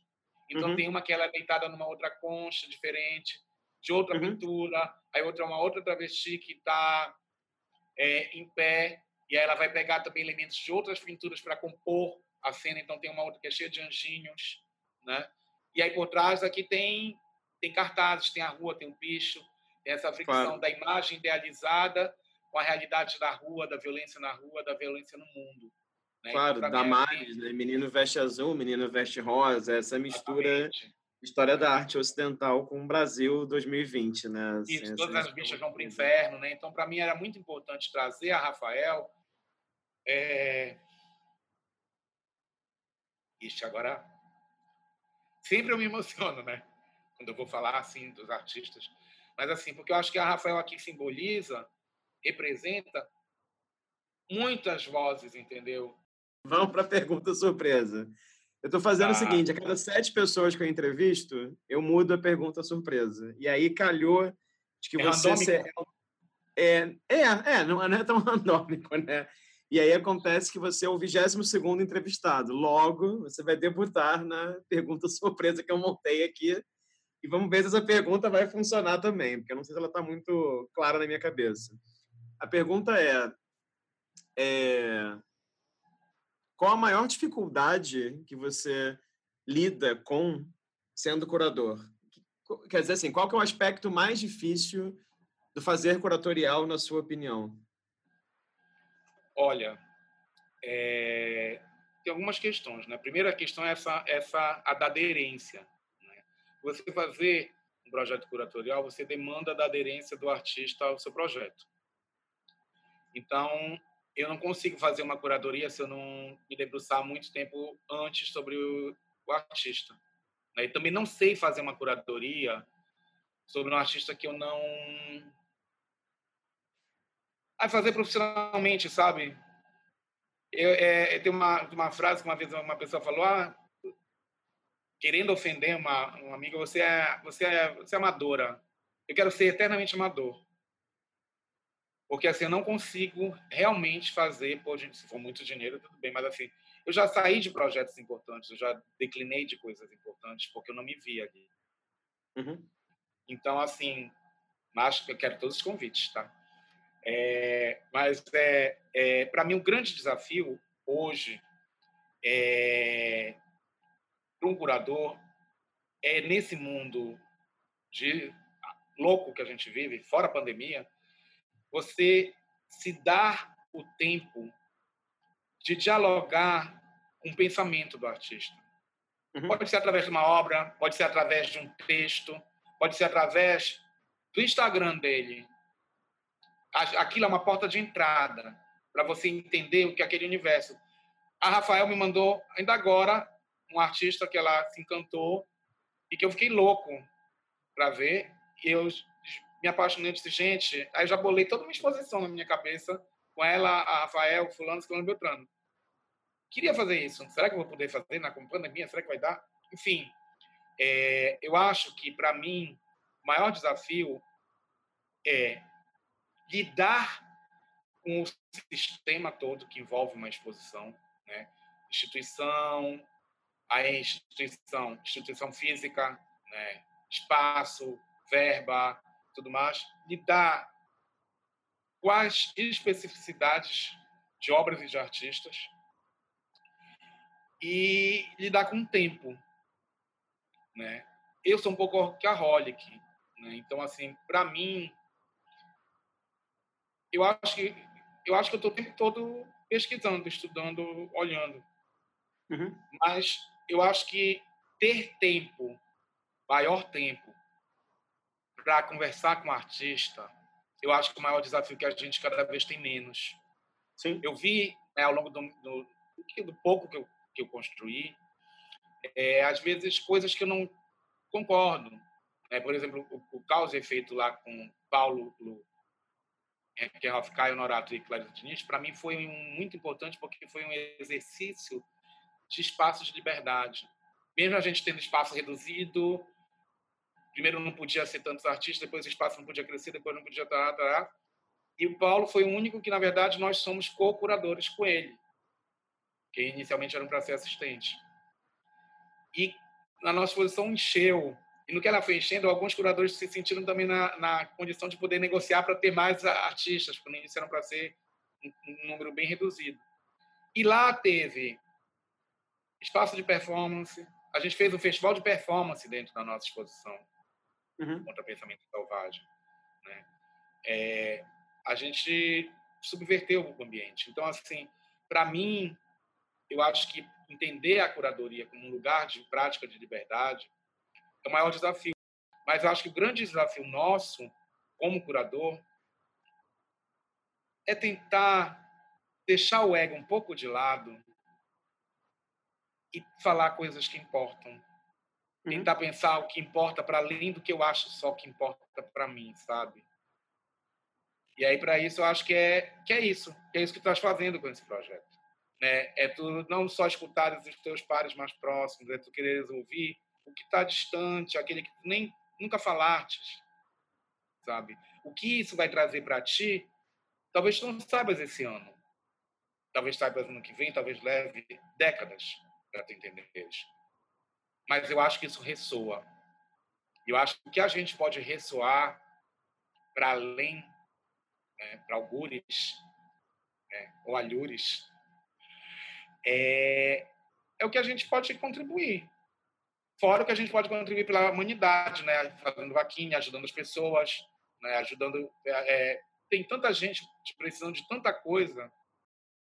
Então uhum. tem uma que ela é deitada numa outra concha diferente, de outra uhum. pintura, aí outra uma outra travesti que está é, em pé, e aí ela vai pegar também elementos de outras pinturas para compor a cena. Então tem uma outra que é cheia de anjinhos, né? E aí por trás aqui tem tem cartazes, tem a rua, tem um bicho, tem essa fricção claro. da imagem idealizada com a realidade da rua, da violência na rua, da violência no mundo. Né? Claro, então, Damares, né? menino veste azul, menino veste rosa, essa mistura Exatamente. história da arte ocidental com o Brasil 2020, né? Assim, Isso, todas as bichas vão para o inferno, né? Então, para mim era muito importante trazer a Rafael. É... Ixi, agora sempre eu me emociono, né? Quando eu vou falar assim dos artistas, mas assim, porque eu acho que a Rafael aqui simboliza representa muitas vozes, entendeu? Vamos para a pergunta surpresa. Eu estou fazendo ah, o seguinte: a cada sete pessoas que eu entrevisto, eu mudo a pergunta surpresa. E aí calhou de que é você. Se... É, é, é, não é tão randômico, né? E aí acontece que você é o 22 segundo entrevistado. Logo, você vai debutar na pergunta surpresa que eu montei aqui. E vamos ver se essa pergunta vai funcionar também, porque eu não sei se ela está muito clara na minha cabeça. A pergunta é, é qual a maior dificuldade que você lida com sendo curador? Quer dizer assim, qual que é o aspecto mais difícil do fazer curatorial, na sua opinião? Olha, é... tem algumas questões. Né? A primeira questão é essa, essa a da aderência. Né? Você fazer um projeto curatorial, você demanda da aderência do artista ao seu projeto. Então, eu não consigo fazer uma curadoria se eu não me debruçar muito tempo antes sobre o, o artista. Né? E também não sei fazer uma curadoria sobre um artista que eu não. a fazer profissionalmente, sabe? Eu, é, tem uma, uma frase que uma vez uma pessoa falou: ah, querendo ofender uma, uma amiga, você é, você, é, você é amadora. Eu quero ser eternamente amador. Porque assim, eu não consigo realmente fazer, pô, gente, se for muito dinheiro, tudo bem, mas assim, eu já saí de projetos importantes, eu já declinei de coisas importantes, porque eu não me via ali. Uhum. Então, assim, que eu quero todos os convites, tá? É, mas é, é para mim, um grande desafio hoje é, para um curador é nesse mundo de louco que a gente vive, fora a pandemia, você se dar o tempo de dialogar com o pensamento do artista. Uhum. Pode ser através de uma obra, pode ser através de um texto, pode ser através do Instagram dele. Aquilo é uma porta de entrada para você entender o que é aquele universo. A Rafael me mandou, ainda agora, um artista que ela se encantou e que eu fiquei louco para ver. E eu me apaixonei, disse, gente, aí já bolei toda uma exposição na minha cabeça com ela, a Rafael, fulano, fulano, Beltrano. Queria fazer isso. Será que eu vou poder fazer na pandemia? Será que vai dar? Enfim, é, eu acho que, para mim, o maior desafio é lidar com o sistema todo que envolve uma exposição, né? Instituição, a instituição, instituição física, né? espaço, verba, tudo mais, lidar com as especificidades de obras e de artistas e lidar com o tempo, né? Eu sou um pouco workaholic, né? Então, assim, para mim, eu acho que eu acho que eu estou o tempo todo pesquisando, estudando, olhando. Uhum. Mas eu acho que ter tempo, maior tempo, para conversar com o artista, eu acho que o maior desafio que a gente cada vez tem menos. Sim. Eu vi né, ao longo do, do, do, pouco que eu, que eu construí, é, às vezes coisas que eu não concordo. É, por exemplo, o, o causa efeito lá com Paulo Kerhoff, é, Caio Norato e Clarice Diniz, para mim foi um, muito importante porque foi um exercício de espaços de liberdade. Mesmo a gente tendo espaço reduzido, primeiro não podia ser tantos artistas, depois o espaço não podia crescer, depois não podia estar, tá, e o Paulo foi o único que, na verdade, nós somos co-curadores com ele, que inicialmente era um para ser assistente. E na nossa exposição encheu. E no que ela foi enchendo, alguns curadores se sentiram também na, na condição de poder negociar para ter mais artistas, porque no início eram para ser um, um número bem reduzido. E lá teve espaço de performance. A gente fez um festival de performance dentro da nossa exposição, uhum. contra pensamento selvagem. Né? É, a gente subverteu o ambiente. Então, assim, para mim, eu acho que entender a curadoria como um lugar de prática de liberdade é o maior desafio. Mas eu acho que o grande desafio nosso, como curador, é tentar deixar o ego um pouco de lado e falar coisas que importam. Uhum. Tentar pensar o que importa para além do que eu acho só que importa para mim, sabe? E aí, para isso, eu acho que é, que é isso. Que é isso que tu estás fazendo com esse projeto. Né? É tu não só escutar os teus pares mais próximos, é tu quereres ouvir o que está distante, aquele que tu nem nunca falaste, sabe? O que isso vai trazer para ti, talvez tu não saibas esse ano. Talvez saibas ano que vem, talvez leve décadas para tu entender eles. Mas eu acho que isso ressoa. Eu acho que a gente pode ressoar para além né, para algures né, ou alhures, é, é o que a gente pode contribuir. Fora o que a gente pode contribuir pela humanidade, né, fazendo vaquinha, ajudando as pessoas, né, ajudando. É, é tem tanta gente precisando de tanta coisa.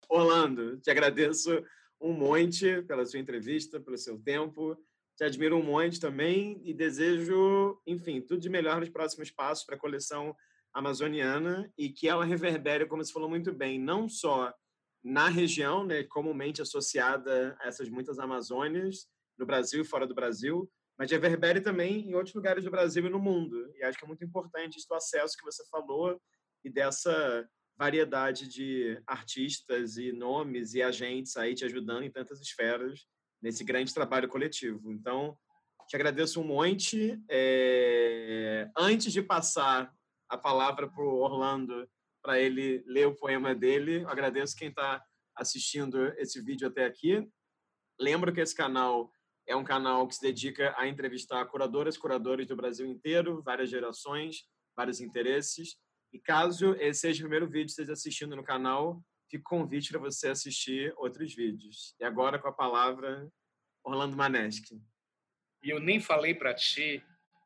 Orlando, te agradeço um monte pela sua entrevista, pelo seu tempo. Te admiro um monte também e desejo, enfim, tudo de melhor nos próximos passos para a coleção amazoniana e que ela reverbere, como você falou muito bem, não só na região, né, comumente associada a essas muitas Amazônias, no Brasil e fora do Brasil, mas reverbere também em outros lugares do Brasil e no mundo. E acho que é muito importante isso do acesso que você falou e dessa variedade de artistas e nomes e agentes aí te ajudando em tantas esferas nesse grande trabalho coletivo. Então, te agradeço um monte. É... Antes de passar a palavra para o Orlando para ele ler o poema dele. Agradeço quem está assistindo esse vídeo até aqui. Lembro que esse canal é um canal que se dedica a entrevistar curadoras e curadores do Brasil inteiro, várias gerações, vários interesses. E caso esse seja o primeiro vídeo que esteja assistindo no canal, fica o convite para você assistir outros vídeos. E agora com a palavra, Orlando Maneschi. E eu nem falei para ti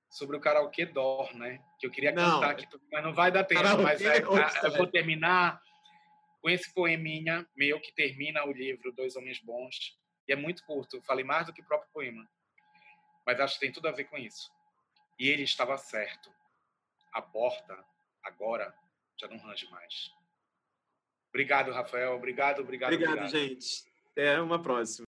sobre o karaokê Dor, né? Que eu queria não, cantar aqui, mas não vai dar tempo. Mas é, eu vou terminar com esse poeminha meu que termina o livro Dois Homens Bons. E é muito curto, eu falei mais do que o próprio poema. Mas acho que tem tudo a ver com isso. E ele estava certo. A porta, agora, já não range mais. Obrigado, Rafael. Obrigado, obrigado. Obrigado, obrigado. gente. Até uma próxima.